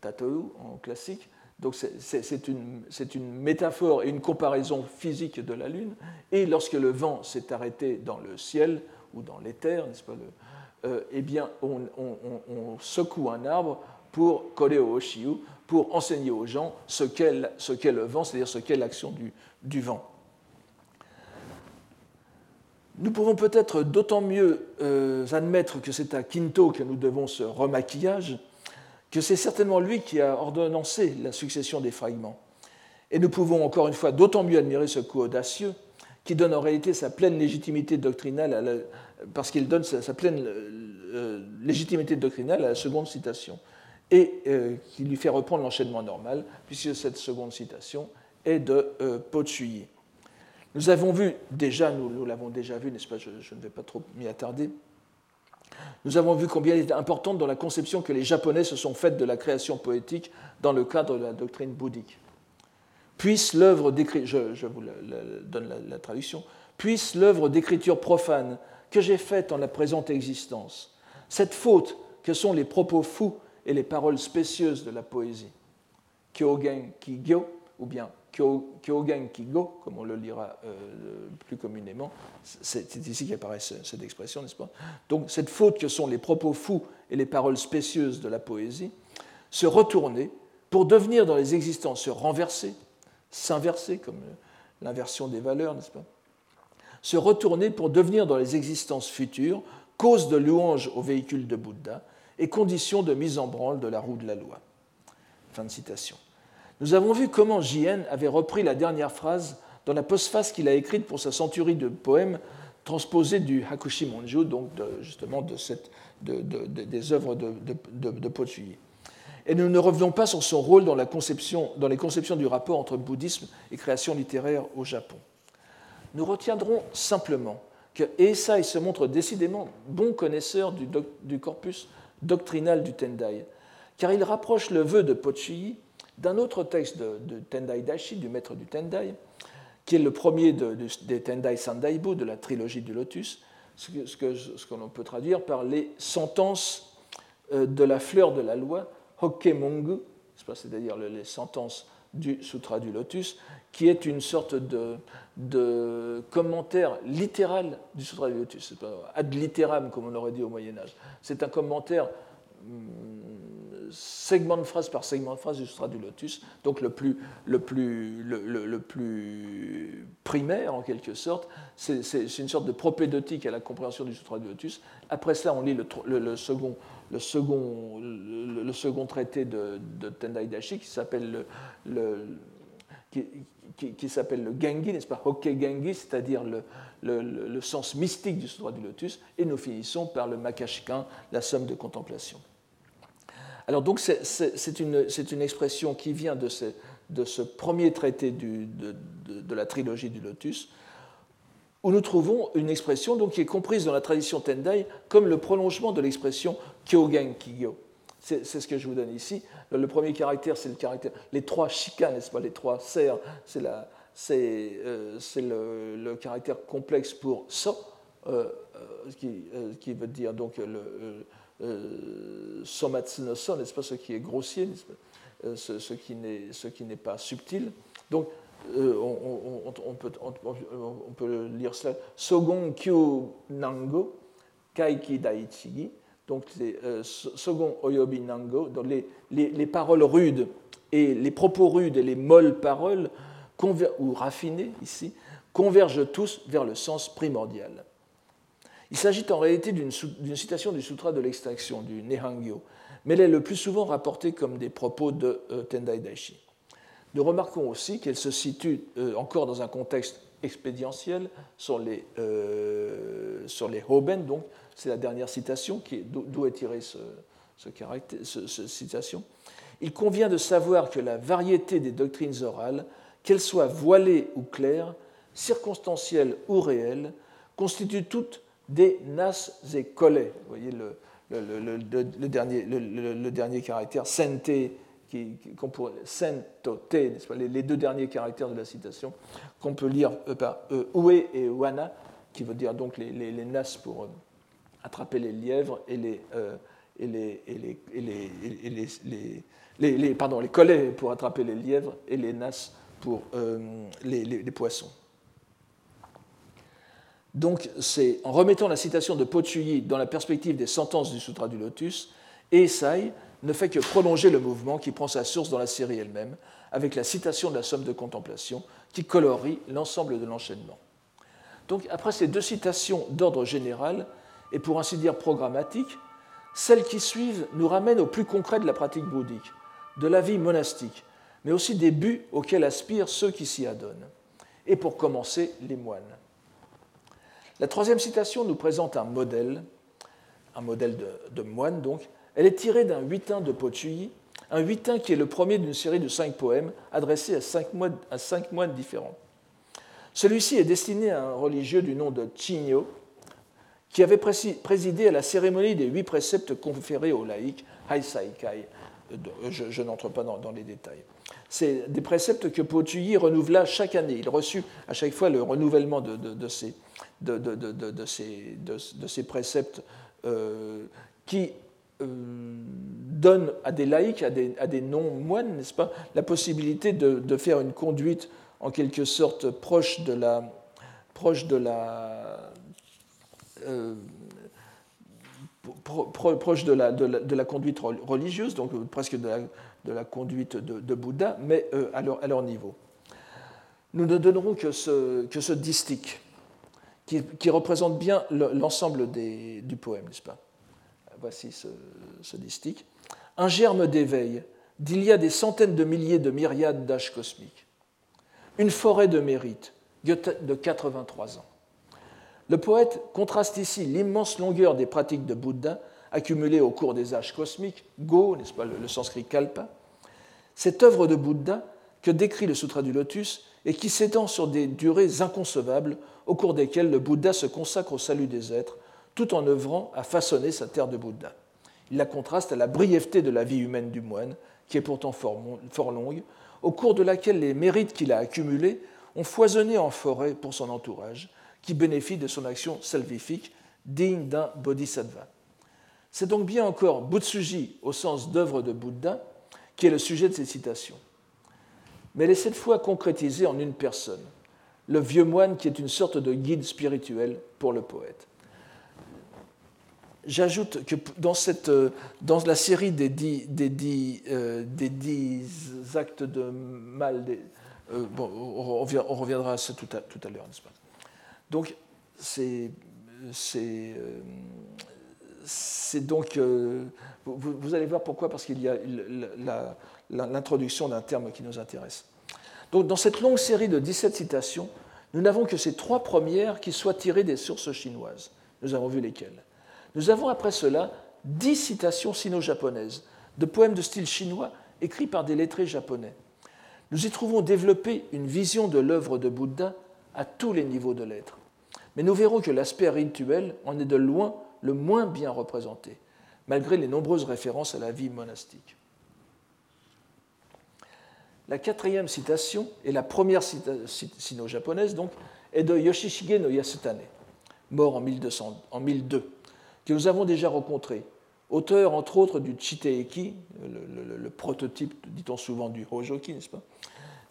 tatoeu en classique. Donc c'est une, métaphore et une comparaison physique de la Lune. Et lorsque le vent s'est arrêté dans le ciel ou dans l'éther, n'est-ce pas, euh, eh bien, on, secoue un arbre pour Koreo Oshiu, pour enseigner aux gens ce qu'est le vent, c'est-à-dire ce qu'est l'action du, vent. Nous pouvons peut-être d'autant mieux euh, admettre que c'est à Quinto que nous devons ce remaquillage que c'est certainement lui qui a ordonnancé la succession des fragments. Et nous pouvons encore une fois d'autant mieux admirer ce coup audacieux qui donne en réalité sa pleine légitimité doctrinale, parce qu'il donne sa, pleine euh, légitimité doctrinale à la seconde citation, et euh, qui lui fait reprendre l'enchaînement normal, puisque cette seconde citation est de euh, nous avons vu déjà, nous, l'avons déjà vu, n'est-ce pas, je, ne vais pas trop m'y attarder, nous avons vu combien il est importante dans la conception que les Japonais se sont faites de la création poétique dans le cadre de la doctrine bouddhique. Puisse l'œuvre d'écriture profane que j'ai faite en la présente existence, cette faute que sont les propos fous et les paroles spécieuses de la poésie, Kyogen Kigyo, ou bien Kyogen Kigo, comme on le lira euh, plus communément, c'est ici qu'apparaît cette expression, n'est-ce pas? Donc cette faute que sont les propos fous et les paroles spécieuses de la poésie, se retourner pour devenir dans les existences, se renverser, s'inverser, comme l'inversion des valeurs, n'est-ce pas? Se retourner pour devenir dans les existences futures cause de louange au véhicule de Bouddha et condition de mise en branle de la roue de la loi. Fin de citation. Nous avons vu comment J.N. avait repris la dernière phrase dans la postface qu'il a écrite pour sa centurie de poèmes transposés du Hakushi Monju, donc justement de des œuvres de, Pochuyi. Et nous ne revenons pas sur son rôle dans, la conception, dans les conceptions du rapport entre bouddhisme et création littéraire au Japon. Nous retiendrons simplement que Eisai se montre décidément bon connaisseur du corpus doctrinal du Tendai, car il rapproche le vœu de Pochuyi d'un autre texte de, Tendai Dashi, du maître du Tendai, qui est le premier des Tendai Sandaibu, de la trilogie du Lotus, ce que, ce que l'on peut traduire par les sentences euh, de la fleur de la loi, Hokkemongu, c'est-à-dire les sentences du Sutra du Lotus, qui est une sorte de, de commentaire littéral du Sutra du Lotus, ad litteram, comme on aurait dit au Moyen Âge. C'est un commentaire hum, segment de phrase par segment de phrase du Sutra du Lotus, donc le plus, le plus, le, plus primaire en quelque sorte. C'est une sorte de propédeutique à la compréhension du Sutra du Lotus. Après ça, on lit le, second, le, second, le, second traité de, Tendai Dashi qui s'appelle le, qui, s'appelle le Gengi, n'est-ce pas? Hokke Gengi, c'est-à-dire le, sens mystique du Sutra du Lotus, et nous finissons par le Makashikan, la somme de contemplation. Alors donc c'est une, expression qui vient de ce, premier traité de, la trilogie du Lotus, où nous trouvons une expression donc, qui est comprise dans la tradition Tendai comme le prolongement de l'expression Kyogen Kigyo. C'est ce que je vous donne ici. Le premier caractère, c'est le caractère. Les trois shika, n'est-ce pas Les trois serres, c'est euh, le, caractère complexe pour so, euh, euh, qui, qui, veut dire donc le, euh, somatsu no so, n'est-ce pas, ce qui est grossier, euh, ce, ce, qui n'est pas subtil. Donc, on, peut, peut, lire cela. Sogon kyu nango kaiki daichigi. Donc les euh, Sogon Oyobi Nango, donc les, les, paroles rudes et les propos rudes et les molles paroles, ou raffinées ici, convergent tous vers le sens primordial. Il s'agit en réalité d'une citation du Sutra de l'extinction, du Nehangyo, mais elle est le plus souvent rapportée comme des propos de euh, Tendai Daishi. Nous remarquons aussi qu'elle se situe euh, encore dans un contexte expédientiel sur les, euh, sur les Hoben, donc c'est la dernière citation, d'où est tirée ce, ce, citation. Il convient de savoir que la variété des doctrines orales, qu'elles soient voilées ou claires, circonstancielles ou réelles, constituent toutes des nas et collets. Vous voyez le, dernier, caractère, sente, qui, qu'on pourrait, sentote, les, les, deux derniers caractères de la citation, qu'on peut lire euh, par euh, et wana, qui veut dire donc les, les, nas pour attraper les lièvres et les, euh, pardon, les collets pour attraper les lièvres et les nas pour les, poissons. Donc, c'est en remettant la citation de Pochuyi dans la perspective des sentences du Sutra du Lotus, Eisai ne fait que prolonger le mouvement qui prend sa source dans la série elle-même, avec la citation de la somme de contemplation qui colorie l'ensemble de l'enchaînement. Donc, après ces deux citations d'ordre général et pour ainsi dire programmatique, celles qui suivent nous ramènent au plus concret de la pratique bouddhique, de la vie monastique, mais aussi des buts auxquels aspirent ceux qui s'y adonnent. Et pour commencer, les moines. La troisième citation nous présente un modèle, un modèle de, moine donc. Elle est tirée d'un huitain de Pochuyi, un huitain qui est le premier d'une série de cinq poèmes adressés à cinq moines, à cinq moines différents. Celui-ci est destiné à un religieux du nom de Chinyo, qui avait présidé à la cérémonie des huit préceptes conférés aux laïcs, Haisaikai. Je, je n'entre pas dans, les détails. C'est des préceptes que Pochuyi renouvela chaque année. Il reçut à chaque fois le renouvellement de ces, préceptes euh, qui euh, donnent à des laïcs, à des, non-moines, n'est-ce pas, la possibilité de, faire une conduite en quelque sorte proche de la, euh, proche de la, conduite religieuse, donc presque de la, conduite de, Bouddha, mais à, leur, à leur niveau. Nous ne donnerons que ce, que ce distique qui, représente bien l'ensemble du poème, n'est-ce pas? Voici ce, ce distique. Un germe d'éveil d'il y a des centaines de milliers de myriades d'âges cosmiques. Une forêt de mérite de 83 ans. Le poète contraste ici l'immense longueur des pratiques de Bouddha accumulées au cours des âges cosmiques, Go, n'est-ce pas, le sanskrit Kalpa. Cette œuvre de Bouddha que décrit le Sutra du Lotus et qui s'étend sur des durées inconcevables au cours desquelles le Bouddha se consacre au salut des êtres tout en œuvrant à façonner sa terre de Bouddha. Il la contraste à la brièveté de la vie humaine du moine, qui est pourtant fort longue, au cours de laquelle les mérites qu'il a accumulés ont foisonné en forêt pour son entourage, qui bénéficie de son action salvifique digne d'un bodhisattva. C'est donc bien encore Butsuji au sens d'œuvre de Bouddha qui est le sujet de ces citations mais elle est cette fois concrétisée en une personne, le vieux moine qui est une sorte de guide spirituel pour le poète. J'ajoute que dans, cette, dans, la série des dix, des, dix, euh, des dix, actes de mal, euh, bon, on, reviendra à ça tout à, tout à l'heure, n'est-ce pas? Donc, c'est euh, donc. Vous, vous, allez voir pourquoi, parce qu'il y a l'introduction d'un terme qui nous intéresse. Donc, dans cette longue série de 17 citations, nous n'avons que ces trois premières qui soient tirées des sources chinoises. Nous avons vu lesquelles. Nous avons après cela dix citations sino-japonaises de poèmes de style chinois écrits par des lettrés japonais. Nous y trouvons développée une vision de l'œuvre de Bouddha à tous les niveaux de l'être. Mais nous verrons que l'aspect rituel en est de loin le moins bien représenté, malgré les nombreuses références à la vie monastique. La quatrième citation, et la première sino-japonaise, donc, est de Yoshishige no Yasutane, mort en, 1200, en 1002, que nous avons déjà rencontré, auteur entre autres du Chiteiki, le, prototype, dit-on souvent, du Hojoki, n'est-ce pas?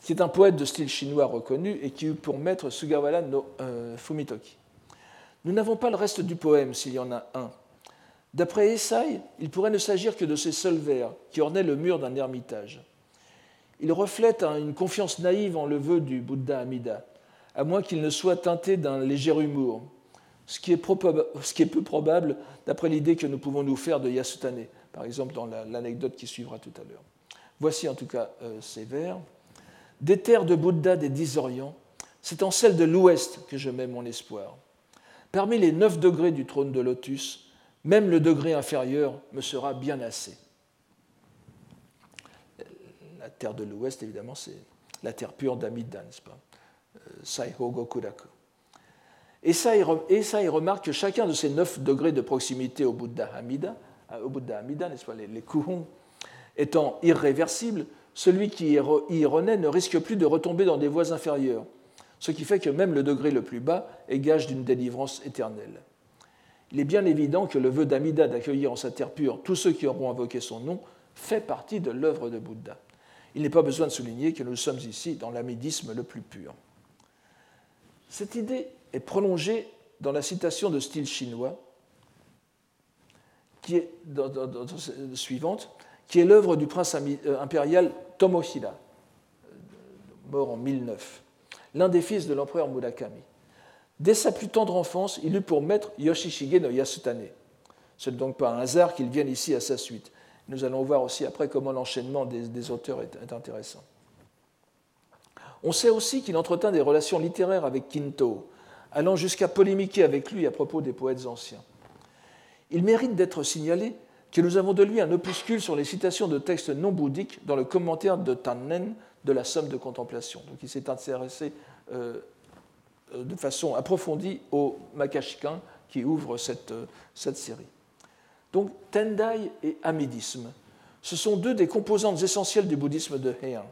Qui est un poète de style chinois reconnu et qui eut pour maître Sugawara no euh, Fumitoki. Nous n'avons pas le reste du poème, s'il y en a un, D'après Essay, il pourrait ne s'agir que de ces seuls vers qui ornaient le mur d'un ermitage. Il reflète une confiance naïve en le vœu du Bouddha Amida, à moins qu'il ne soit teinté d'un léger humour, ce qui est, peu probable d'après l'idée que nous pouvons nous faire de Yasutane, par exemple dans l'anecdote qui suivra tout à l'heure. Voici en tout cas euh, ces vers. Des terres de Bouddha des dix Orients, c'est en celle de l'Ouest que je mets mon espoir. Parmi les neuf degrés du trône de lotus, même le degré inférieur me sera bien assez. La terre de l'Ouest, évidemment, c'est la terre pure d'Amida, n'est-ce pas? Euh, Saiho Gokuraku. Et ça, il remarque que chacun de ces neuf degrés de proximité au Bouddha Amida, euh, au Bouddha Amida, n'est-ce pas, les, les étant irréversibles, celui qui y renaît ne risque plus de retomber dans des voies inférieures, ce qui fait que même le degré le plus bas est gage d'une délivrance éternelle. Il est bien évident que le vœu d'Amida d'accueillir en sa terre pure tous ceux qui auront invoqué son nom fait partie de l'œuvre de Bouddha. Il n'est pas besoin de souligner que nous sommes ici dans l'amidisme le plus pur. Cette idée est prolongée dans la citation de style chinois qui est suivante, qui est l'œuvre du prince euh, impérial Tomohira, mort en 1009, l'un des fils de l'empereur Murakami. Dès sa plus tendre enfance, il eut pour maître Yoshishige no Yasutane. Ce n'est donc pas un hasard qu'il vienne ici à sa suite. Nous allons voir aussi après comment l'enchaînement des, auteurs est, intéressant. On sait aussi qu'il entretint des relations littéraires avec Kinto, allant jusqu'à polémiquer avec lui à propos des poètes anciens. Il mérite d'être signalé que nous avons de lui un opuscule sur les citations de textes non bouddhiques dans le commentaire de Tannen de la Somme de contemplation. Donc il s'est intéressé euh, de façon approfondie au Makashikan qui ouvre cette, euh, cette série. Donc Tendai et Amidisme, ce sont deux des composantes essentielles du bouddhisme de Heian,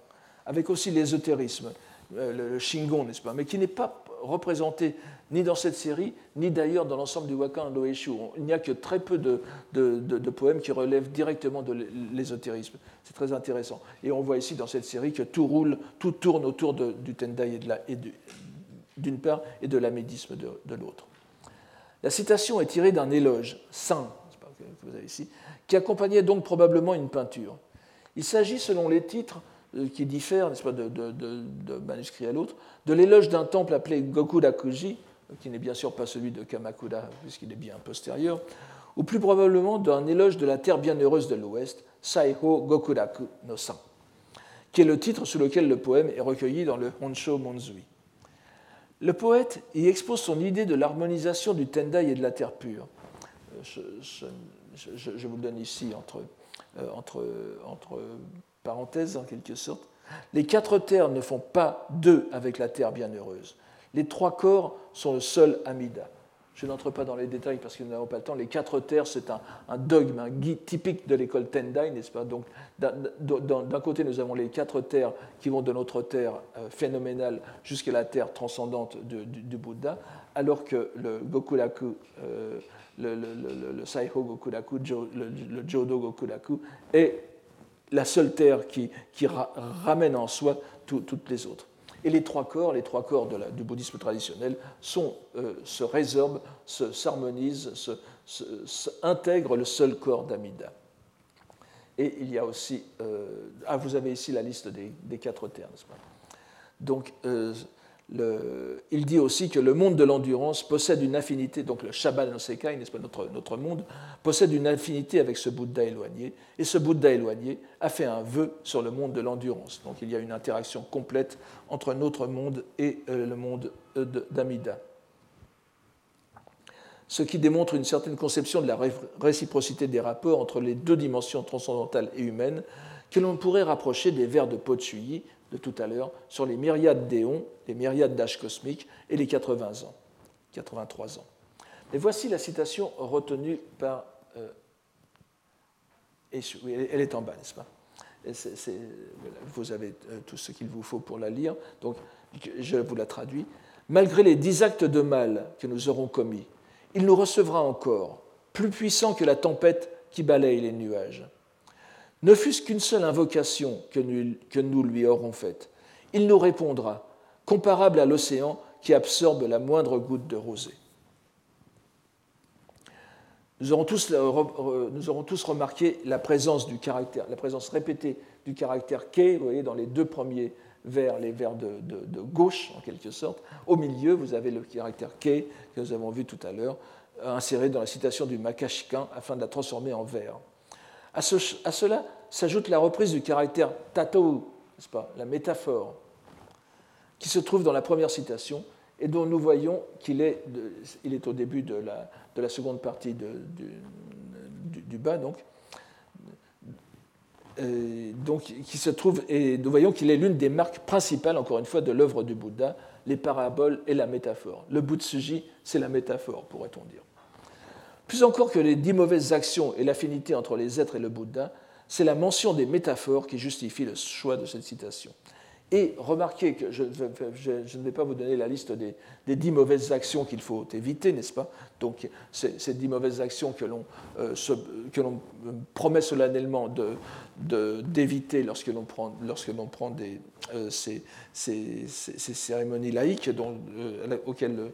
avec aussi l'ésotérisme, euh, le Shingon, n'est-ce pas, mais qui n'est pas représenté ni dans cette série, ni d'ailleurs dans l'ensemble du Wakan Loeshu. Il n'y a que très peu de, poèmes qui relèvent directement de l'ésotérisme. C'est très intéressant. Et on voit ici dans cette série que tout roule, tout tourne autour du Tendai d'une part et de l'amédisme de, l'autre. La citation est tirée d'un éloge, saint, ici, qui accompagnait donc probablement une peinture. Il s'agit, selon les titres, euh, qui diffèrent pas, de, manuscrit à l'autre, de l'éloge d'un temple appelé Gokurakuji, qui n'est bien sûr pas celui de Kamakura, puisqu'il est bien postérieur, ou plus probablement d'un éloge de la terre bienheureuse de l'Ouest, Saiho Gokuraku no San, qui est le titre sous lequel le poème est recueilli dans le Honsho Monzui. Le poète y expose son idée de l'harmonisation du Tendai et de la terre pure. Je, je, vous le donne ici entre, euh, entre, entre parenthèses en quelque sorte. Les quatre terres ne font pas deux avec la terre bienheureuse. Les trois corps sont le seul Amida. Je n'entre pas dans les détails parce que nous n'avons pas le temps. Les quatre terres, c'est un, dogme, un guide typique de l'école Tendai, n'est-ce pas? Donc, d'un côté, nous avons les quatre terres qui vont de notre terre euh, phénoménale jusqu'à la terre transcendante du, Bouddha, alors que le Gokuraku, euh, le, Saiho Gokuraku, le, Jodo Gokuraku est la seule terre qui, ramène en soi toutes les autres. Et les trois corps, les trois corps du bouddhisme traditionnel, euh, se résorbent, s'harmonisent, se, intègrent le seul corps d'Amida. Et il y a aussi. Euh, ah, vous avez ici la liste des, quatre pas? Donc, euh, il dit aussi que le monde de l'endurance possède une affinité, donc le Shabbat no Sekai, n'est-ce pas, notre, monde, possède une affinité avec ce Bouddha éloigné, et ce Bouddha éloigné a fait un vœu sur le monde de l'endurance. Donc il y a une interaction complète entre notre monde et euh, le monde euh, d'Amida. Ce qui démontre une certaine conception de la réciprocité des rapports entre les deux dimensions transcendantales et humaines que l'on pourrait rapprocher des vers de Pochuyi de tout à l'heure sur les myriades d'éons, les myriades d'âges cosmiques et les 80 ans, 83 ans. Et voici la citation retenue par. Euh, elle est en bas, n'est-ce pas? Vous avez euh, tout ce qu'il vous faut pour la lire, donc je vous la traduis. Malgré les dix actes de mal que nous aurons commis, il nous recevra encore, plus puissant que la tempête qui balaye les nuages ne fût-ce qu'une seule invocation que nous, lui aurons faite, il nous répondra, comparable à l'océan qui absorbe la moindre goutte de rosée. Nous aurons, tous, remarqué la présence répétée du caractère K, vous voyez, dans les deux premiers vers, les vers de, gauche, en quelque sorte. Au milieu, vous avez le caractère K, que nous avons vu tout à l'heure, inséré dans la citation du Makashikan afin de la transformer en vers. À, cela s'ajoute la reprise du caractère tato, n'est-ce pas, la métaphore, qui se trouve dans la première citation et dont nous voyons qu'il est, au début de la, de la seconde partie du, bas, donc, euh, donc, qui se trouve, et nous voyons qu'il est l'une des marques principales, encore une fois, de l'œuvre du Bouddha, les paraboles et la métaphore. Le Butsuji, c'est la métaphore, pourrait-on dire. Plus encore que les dix mauvaises actions et l'affinité entre les êtres et le Bouddha, c'est la mention des métaphores qui justifie le choix de cette citation. Et remarquez que je, ne vais pas vous donner la liste des, dix mauvaises actions qu'il faut éviter, n'est-ce pas? Donc, ces dix mauvaises actions que l'on euh, euh, promet solennellement d'éviter de, lorsque l'on prend, lorsque prend euh, ces, cérémonies laïques auxquelles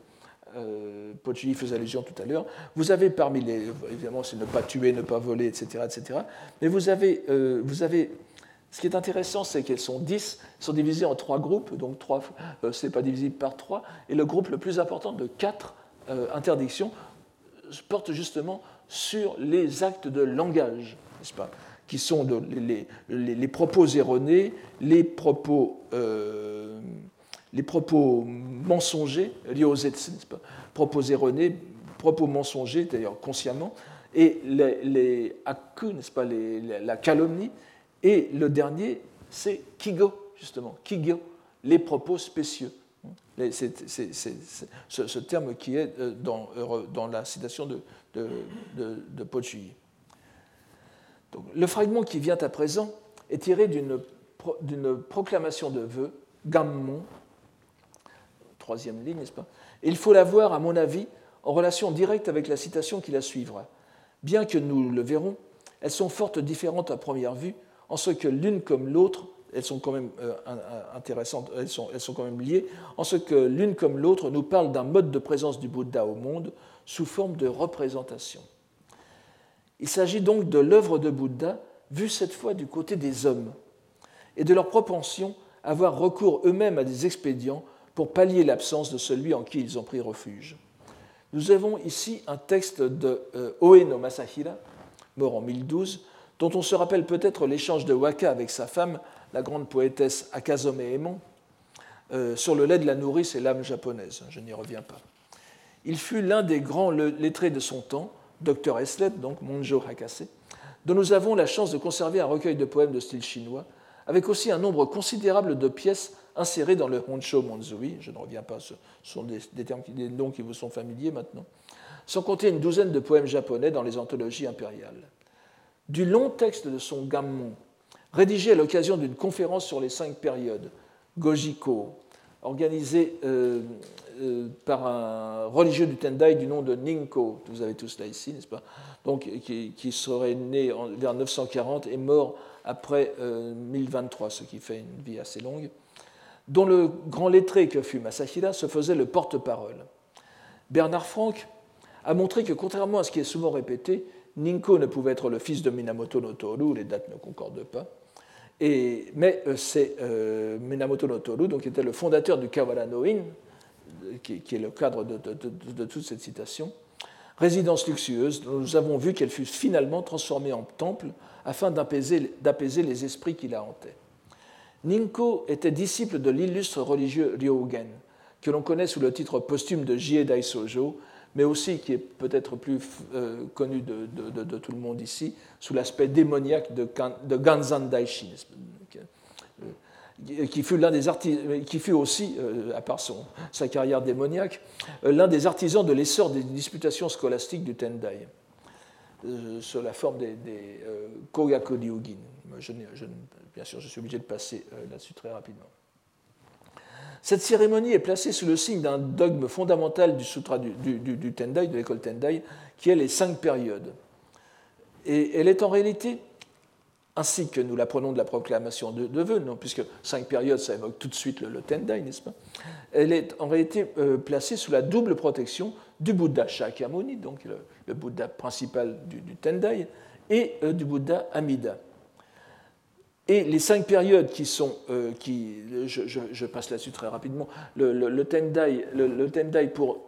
euh, faisait allusion tout à l'heure. Vous avez parmi les. Évidemment, c'est ne pas tuer, ne pas voler, etc. etc. mais vous avez, vous avez ce qui est intéressant, c'est qu'elles sont 10, sont divisées en trois groupes, donc trois, euh, ce n'est pas divisible par trois, et le groupe le plus important de quatre euh, interdictions porte justement sur les actes de langage, n'est-ce pas qui sont les, propos erronés, les propos, euh, les propos mensongers, liés aux propos erronés, propos mensongers, d'ailleurs consciemment, et les, les n'est-ce pas, la calomnie, et le dernier, c'est kigo, justement, kigo, les propos spécieux. C'est ce, terme qui est euh, dans, euh, dans la citation de, de, de, le fragment qui vient à présent est tiré d'une proclamation de vœux, Gammon, troisième ligne, n'est-ce pas? Il faut la voir, à mon avis, en relation directe avec la citation qui la suivra. Bien que nous le verrons, elles sont fortes différentes à première vue, en ce que l'une comme l'autre, elles sont quand même euh, intéressantes, elles sont, elles sont quand même liées, en ce que l'une comme l'autre nous parle d'un mode de présence du Bouddha au monde sous forme de représentation. Il s'agit donc de l'œuvre de Bouddha vue cette fois du côté des hommes et de leur propension à avoir recours eux-mêmes à des expédients pour pallier l'absence de celui en qui ils ont pris refuge. Nous avons ici un texte de euh, Oeno Masahira, mort en 1012, dont on se rappelle peut-être l'échange de Waka avec sa femme, la grande poétesse Akazome Emon, euh, sur le lait de la nourrice et l'âme japonaise. Je n'y reviens pas. Il fut l'un des grands lettrés de son temps, Dr. Eslet, donc Monjo Hakase, dont nous avons la chance de conserver un recueil de poèmes de style chinois, avec aussi un nombre considérable de pièces insérées dans le Honsho Monzui, je ne reviens pas, ce sont des, termes, des noms qui vous sont familiers maintenant, sans compter une douzaine de poèmes japonais dans les anthologies impériales. Du long texte de son Gammon, rédigé à l'occasion d'une conférence sur les cinq périodes, Gojiko, organisée euh, euh, par un religieux du Tendai du nom de Ninko, vous avez tous là ici, n'est-ce pas? Qui, serait né vers 940 et mort après 1023, euh, ce qui fait une vie assez longue, dont le grand lettré que fut Masahira se faisait le porte-parole. Bernard Franck a montré que, contrairement à ce qui est souvent répété, Ninko ne pouvait être le fils de Minamoto no Toru, les dates ne concordent pas. Mais euh, c'est euh, Minamoto no Toru, donc, qui était le fondateur du Kawara no In, qui, est le cadre de, toute cette citation. Résidence luxueuse, nous avons vu qu'elle fut finalement transformée en temple afin d'apaiser les esprits qui la hantaient. Ninko était disciple de l'illustre religieux Ryogen, que l'on connaît sous le titre posthume de Jie Sojo, mais aussi qui est peut-être plus euh, connu de, tout le monde ici, sous l'aspect démoniaque de, Ganzan Daishi, euh, qui fut, l'un des qui fut aussi, euh, à part sa carrière démoniaque, l'un des artisans de l'essor des disputations scolastiques du Tendai, sous la forme des, des Ryugin. bien sûr, je suis obligé de passer là-dessus très rapidement. Cette cérémonie est placée sous le signe d'un dogme fondamental du sutra du, Tendai, de l'école Tendai, qui est les cinq périodes. Et elle est en réalité, ainsi que nous l'apprenons de la proclamation de, de vœux, puisque cinq périodes, ça évoque tout de suite le, Tendai, n'est-ce pas? Elle est en réalité euh, placée sous la double protection du Bouddha Shakyamuni, donc le, Bouddha principal du, Tendai, et euh, du Bouddha Amida. Et les cinq périodes qui sont, euh, qui, je, passe là-dessus très rapidement, le, tendai, le, tendai, pour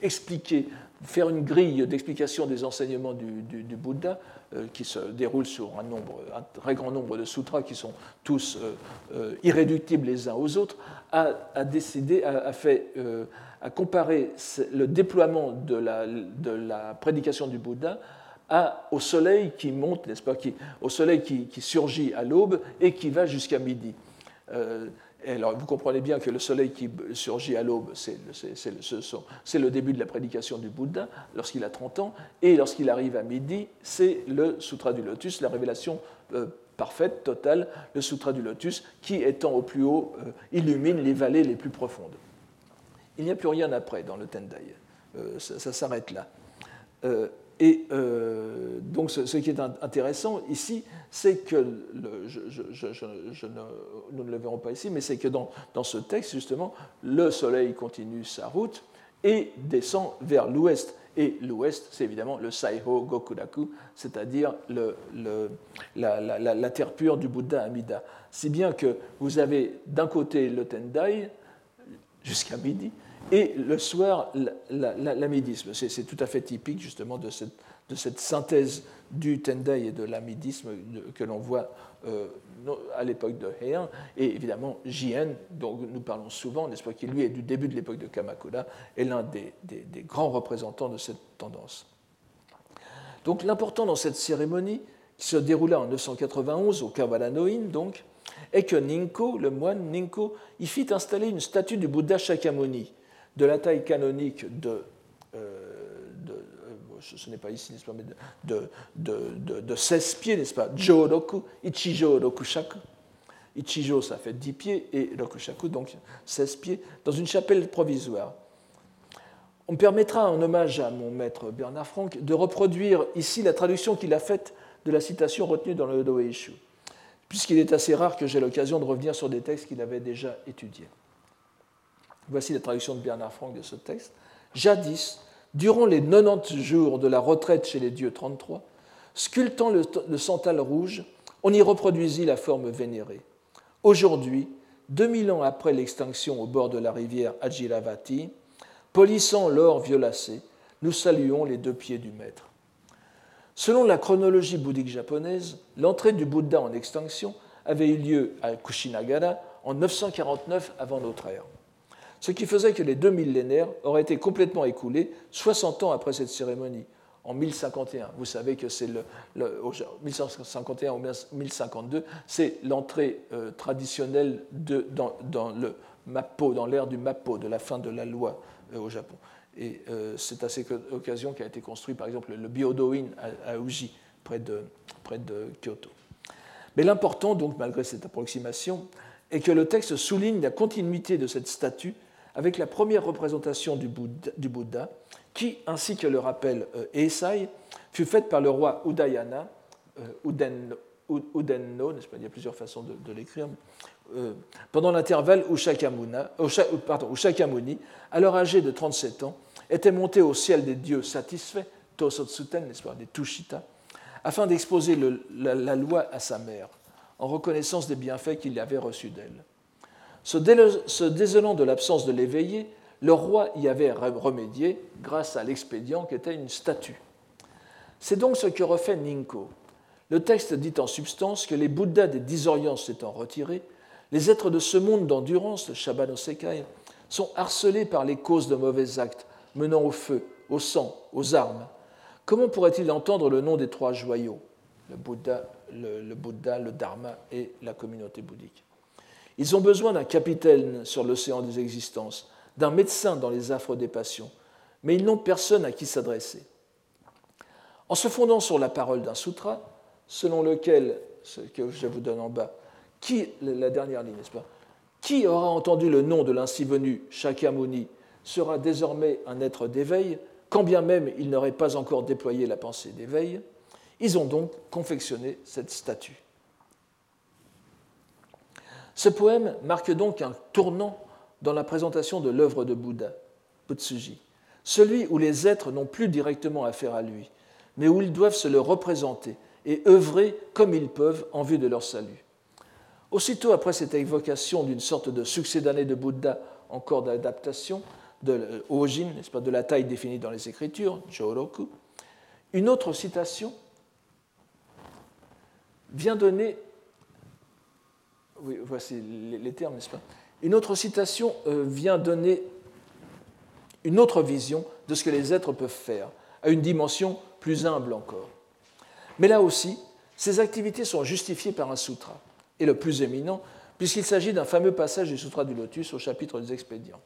expliquer, faire une grille d'explication des enseignements du, Bouddha, euh, qui se déroule sur un, nombre, un très grand nombre de sutras qui sont tous irréductibles les uns aux autres, a, a décidé, a, fait, a comparé le déploiement de la, prédication du Bouddha au soleil qui monte, n'est-ce pas, au soleil qui, surgit à l'aube et qui va jusqu'à midi. Euh, alors, vous comprenez bien que le soleil qui surgit à l'aube, c'est le, début de la prédication du Bouddha lorsqu'il a 30 ans, et lorsqu'il arrive à midi, c'est le Sutra du Lotus, la révélation euh, parfaite, totale, le Sutra du Lotus, qui, étant au plus haut, euh, illumine les vallées les plus profondes. Il n'y a plus rien après dans le Tendai. ça, ça s'arrête là. Et euh, donc ce, qui est intéressant ici, c'est que, nous ne le verrons pas ici, mais c'est que dans, ce texte, justement, le Soleil continue sa route et descend vers l'ouest. Et l'ouest, c'est évidemment le Saiho Gokuraku, c'est-à-dire la, terre pure du Bouddha Amida. Si bien que vous avez d'un côté le Tendai, jusqu'à midi, et le soir, l'amidisme. C'est tout à fait typique justement de cette, synthèse du Tendai et de l'amidisme que l'on voit euh, à l'époque de Heian, et évidemment Jien, dont nous parlons souvent, n'est-ce pas, qui lui est du début de l'époque de Kamakura, est l'un des, grands représentants de cette tendance. Donc l'important dans cette cérémonie, qui se déroula en 991 au Kawaranoin, donc, est que Ninko, le moine Ninko, y fit installer une statue du Bouddha Shakyamuni, de la taille canonique de, euh, euh, ce n'est pas ici, n'est-ce pas, mais de, de, de, 16 pieds, n'est-ce pas, Joroku, Ichijo Rokushaku. Ichijo, ça fait 10 pieds, et Rokushaku, donc 16 pieds, dans une chapelle provisoire. On me permettra, en hommage à mon maître Bernard Franck, de reproduire ici la traduction qu'il a faite de la citation retenue dans le Doeishu, puisqu'il est assez rare que j'ai l'occasion de revenir sur des textes qu'il avait déjà étudiés. Voici la traduction de Bernard Franck de ce texte. Jadis, durant les 90 jours de la retraite chez les dieux 33, sculptant le, santal rouge, on y reproduisit la forme vénérée. Aujourd'hui, 2000 ans après l'extinction au bord de la rivière Ajiravati, polissant l'or violacé, nous saluons les deux pieds du maître. Selon la chronologie bouddhique japonaise, l'entrée du Bouddha en extinction avait eu lieu à Kushinagara en 949 avant notre ère ce qui faisait que les deux millénaires auraient été complètement écoulés 60 ans après cette cérémonie, en 1051. Vous savez que c'est le, 1151 ou 1052, c'est l'entrée euh, traditionnelle dans, le Mappo, dans l'ère du Mappo, de la fin de la loi euh, au Japon. Et euh, c'est à cette occasion qu'a été construit, par exemple, le Byodo-in à, Uji, près de, Kyoto. Mais l'important, donc, malgré cette approximation, est que le texte souligne la continuité de cette statue avec la première représentation du Bouddha, qui, ainsi que le rappelle euh, Eisai, fut faite par le roi Udayana, euh, Udenno, n'est-ce pas? Il y a plusieurs façons de, l'écrire. Euh, pendant l'intervalle où Shakyamuni, alors âgé de 37 ans, était monté au ciel des dieux satisfaits, Tosotsuten, pas, des Tushita, afin d'exposer la, loi à sa mère, en reconnaissance des bienfaits qu'il avait reçus d'elle. Se désolant de l'absence de l'éveillé, le roi y avait remédié grâce à l'expédient qui était une statue. C'est donc ce que refait Ninko. Le texte dit en substance que les Bouddhas des dix Orients s'étant retirés, les êtres de ce monde d'endurance, le Shabano Sekai, sont harcelés par les causes de mauvais actes menant au feu, au sang, aux armes. Comment pourrait-il entendre le nom des trois joyaux, le Bouddha, le Bouddha, le Dharma et la communauté bouddhique? Ils ont besoin d'un capitaine sur l'océan des existences, d'un médecin dans les affres des passions, mais ils n'ont personne à qui s'adresser. En se fondant sur la parole d'un sutra, selon lequel, ce que je vous donne en bas, qui, la dernière ligne, n'est-ce pas Qui aura entendu le nom de l'ainsi venu Shakyamuni sera désormais un être d'éveil, quand bien même il n'aurait pas encore déployé la pensée d'éveil. Ils ont donc confectionné cette statue. Ce poème marque donc un tournant dans la présentation de l'œuvre de Bouddha, Butsuji. celui où les êtres n'ont plus directement affaire à lui, mais où ils doivent se le représenter et œuvrer comme ils peuvent en vue de leur salut. Aussitôt après cette évocation d'une sorte de succès d'année de Bouddha encore d'adaptation de, au n'est-ce pas, de la taille définie dans les Écritures, Joroku, une autre citation vient donner, les termes, n'est-ce pas Une autre citation euh, vient donner une autre vision de ce que les êtres peuvent faire, à une dimension plus humble encore. Mais là aussi, ces activités sont justifiées par un sutra, et le plus éminent, puisqu'il s'agit d'un fameux passage du Sutra du Lotus au chapitre des expédients.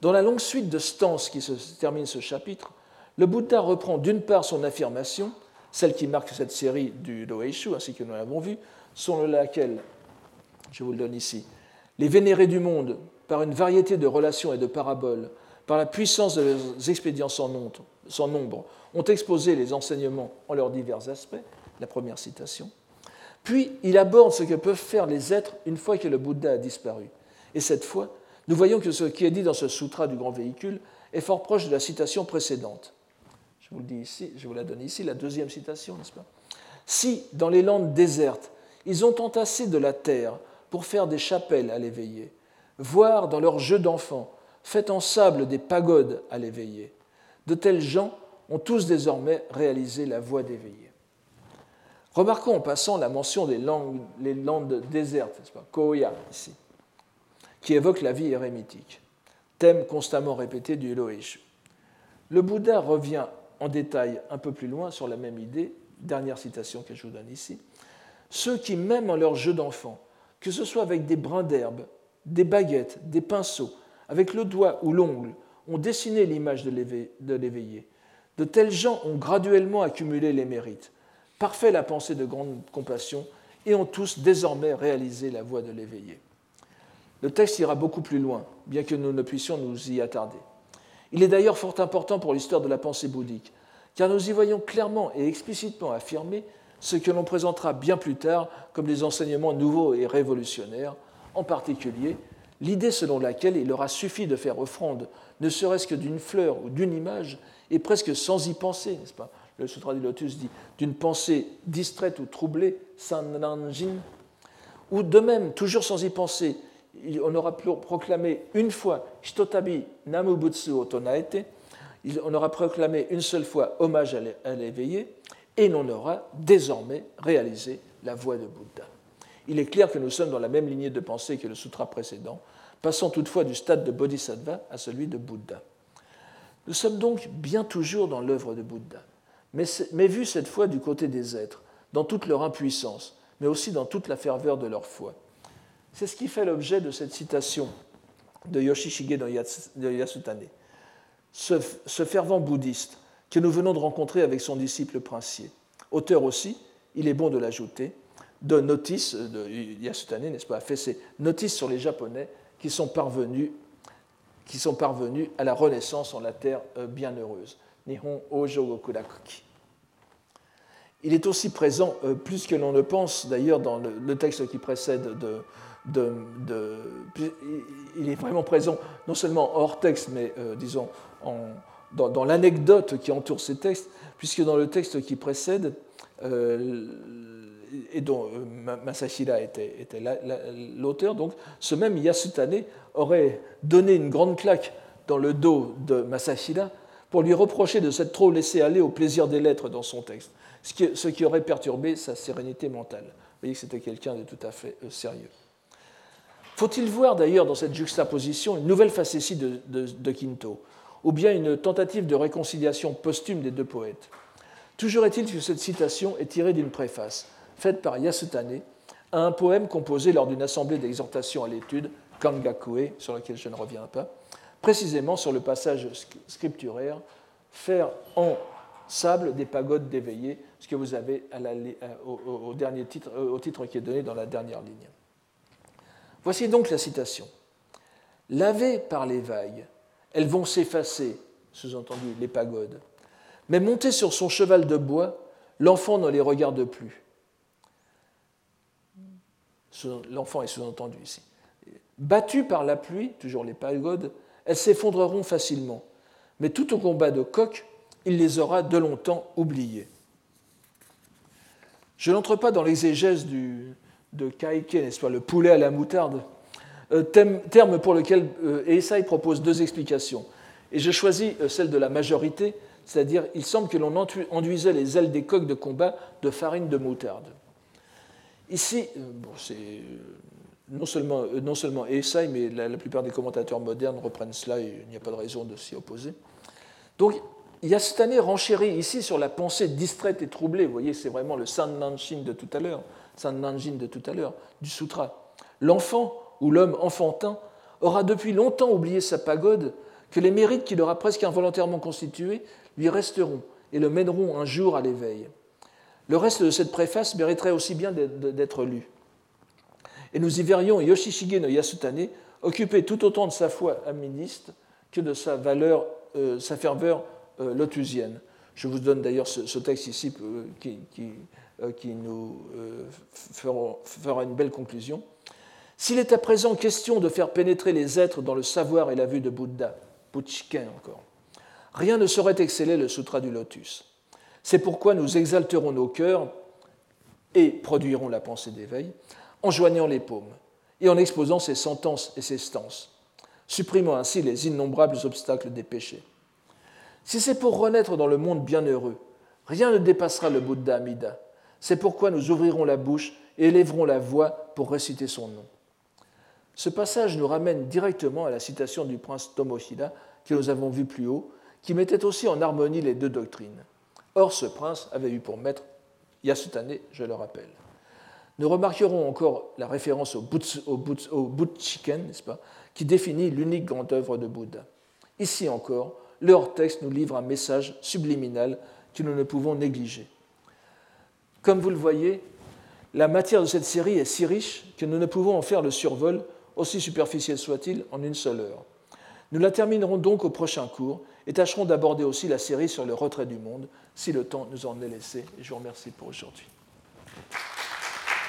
Dans la longue suite de stances qui se termine ce chapitre, le Bouddha reprend d'une part son affirmation, celle qui marque cette série du Loeishu, ainsi que nous l'avons vu, selon laquelle, je vous le donne ici, les vénérés du monde, par une variété de relations et de paraboles, par la puissance de leurs expédients sans nombre, ont exposé les enseignements en leurs divers aspects, la première citation. Puis il aborde ce que peuvent faire les êtres une fois que le Bouddha a disparu. Et cette fois, nous voyons que ce qui est dit dans ce sutra du grand véhicule est fort proche de la citation précédente. Je vous, le dis ici, je vous la donne ici, la deuxième citation, n'est-ce pas? Si, dans les landes désertes, ils ont entassé de la terre pour faire des chapelles à l'éveiller, voire dans leurs jeux d'enfants, fait en sable des pagodes à l'éveiller, de tels gens ont tous désormais réalisé la voie d'éveiller. Remarquons en passant la mention des langues, désertes, Koya, ici, qui évoque la vie érémitique, thème constamment répété du Loïch. Le Bouddha revient en détail un peu plus loin sur la même idée, dernière citation que je vous donne ici. Ceux qui, même en leur jeu d'enfant, que ce soit avec des brins d'herbe, des baguettes, des pinceaux, avec le doigt ou l'ongle, ont dessiné l'image de l'éveillé. De tels gens ont graduellement accumulé les mérites, parfait la pensée de grande compassion, et ont tous désormais réalisé la voie de l'éveillé. Le texte ira beaucoup plus loin, bien que nous ne puissions nous y attarder. Il est d'ailleurs fort important pour l'histoire de la pensée bouddhique, car nous y voyons clairement et explicitement affirmer ce que l'on présentera bien plus tard comme des enseignements nouveaux et révolutionnaires, en particulier l'idée selon laquelle il aura suffi de faire offrande, ne serait-ce que d'une fleur ou d'une image, et presque sans y penser, n'est-ce pas? Le Sutra du Lotus dit d'une pensée distraite ou troublée, sananjin, ou de même, toujours sans y penser, on aura proclamé une fois Shitotabi Namubutsu Otonaete, on aura proclamé une seule fois hommage à l'éveillé, et l'on aura désormais réalisé la voie de Bouddha. Il est clair que nous sommes dans la même lignée de pensée que le sutra précédent, passant toutefois du stade de Bodhisattva à celui de Bouddha. Nous sommes donc bien toujours dans l'œuvre de Bouddha, mais, mais vu cette fois du côté des êtres, dans toute leur impuissance, mais aussi dans toute la ferveur de leur foi. C'est ce qui fait l'objet de cette citation de Yoshishige de Yasutane. Ce, fervent bouddhiste que nous venons de rencontrer avec son disciple princier. Auteur aussi, il est bon de l'ajouter, de notices, de Yasutane, n'est-ce pas, a fait ces notices sur les Japonais qui sont parvenus, qui sont parvenus à la renaissance en la terre euh, bienheureuse. Nihon Ojo Gokurakuki. Il est aussi présent, euh, plus que l'on ne pense d'ailleurs, dans le texte qui précède de, il est vraiment présent non seulement hors texte, mais euh, disons dans, l'anecdote qui entoure ces textes, puisque dans le texte qui précède, euh, et dont Masashira était, l'auteur, ce même Yasutane aurait donné une grande claque dans le dos de Masashira pour lui reprocher de s'être trop laissé aller au plaisir des lettres dans son texte, ce qui, aurait perturbé sa sérénité mentale. Vous voyez que c'était quelqu'un de tout à fait sérieux. Faut-il voir d'ailleurs dans cette juxtaposition une nouvelle facétie de, de, Quinto, ou bien une tentative de réconciliation posthume des deux poètes? Toujours est-il que cette citation est tirée d'une préface, faite par Yasutane, à un poème composé lors d'une assemblée d'exhortation à l'étude, Kangakue, sur laquelle je ne reviens pas, précisément sur le passage scripturaire Faire en sable des pagodes d'éveillés, ce que vous avez au, dernier titre, au titre qui est donné dans la dernière ligne. Voici donc la citation. Lavées par les vagues, elles vont s'effacer, sous-entendu les pagodes. Mais montées sur son cheval de bois, l'enfant ne les regarde plus. L'enfant est sous-entendu ici. Battues par la pluie, toujours les pagodes, elles s'effondreront facilement. mais tout au combat de coq, il les aura de longtemps oubliés. Je n'entre pas dans l'exégèse de Kaike, n'est-ce pas, le poulet à la moutarde, euh, terme pour lequel euh, propose deux explications. Et je choisis euh, celle de la majorité, c'est-à-dire il semble que l'on enduisait les ailes des coqs de combat de farine de moutarde. Ici, euh, c'est non seulement, non seulement Esai, mais la, plupart des commentateurs modernes reprennent cela et il n'y a pas de raison de s'y opposer. Donc, il y a cette année renchéri ici sur la pensée distraite et troublée. Vous voyez, c'est vraiment le San Nanshin de tout à l'heure, San Nanjin de tout à l'heure, du sutra. L'enfant ou l'homme enfantin aura depuis longtemps oublié sa pagode, que les mérites qu'il aura presque involontairement constitués lui resteront et le mèneront un jour à l'éveil. Le reste de cette préface mériterait aussi bien d'être lu. Et nous y verrions Yoshishige no Yasutane occuper tout autant de sa foi aministe que de sa, valeur, euh, sa ferveur euh, lotusienne. Je vous donne d'ailleurs ce, texte ici euh, qui, qui, nous fera, une belle conclusion. S'il est à présent question de faire pénétrer les êtres dans le savoir et la vue de Bouddha, encore, rien ne saurait exceller le Sutra du Lotus. C'est pourquoi nous exalterons nos cœurs et produirons la pensée d'éveil en joignant les paumes et en exposant ses sentences et ses stances, supprimant ainsi les innombrables obstacles des péchés. Si c'est pour renaître dans le monde bienheureux, rien ne dépassera le Bouddha Amida. C'est pourquoi nous ouvrirons la bouche et élèverons la voix pour réciter son nom. Ce passage nous ramène directement à la citation du prince Tomohida que nous avons vu plus haut, qui mettait aussi en harmonie les deux doctrines. Or, ce prince avait eu pour maître Yasutane, je le rappelle. Nous remarquerons encore la référence au, Butchiken, n'est-ce pas, qui définit l'unique grande œuvre de Bouddha. Ici encore, leur texte nous livre un message subliminal que nous ne pouvons négliger. Comme vous le voyez, la matière de cette série est si riche que nous ne pouvons en faire le survol, aussi superficiel soit-il, en une seule heure. Nous la terminerons donc au prochain cours et tâcherons d'aborder aussi la série sur le retrait du monde, si le temps nous en est laissé. Je vous remercie pour aujourd'hui.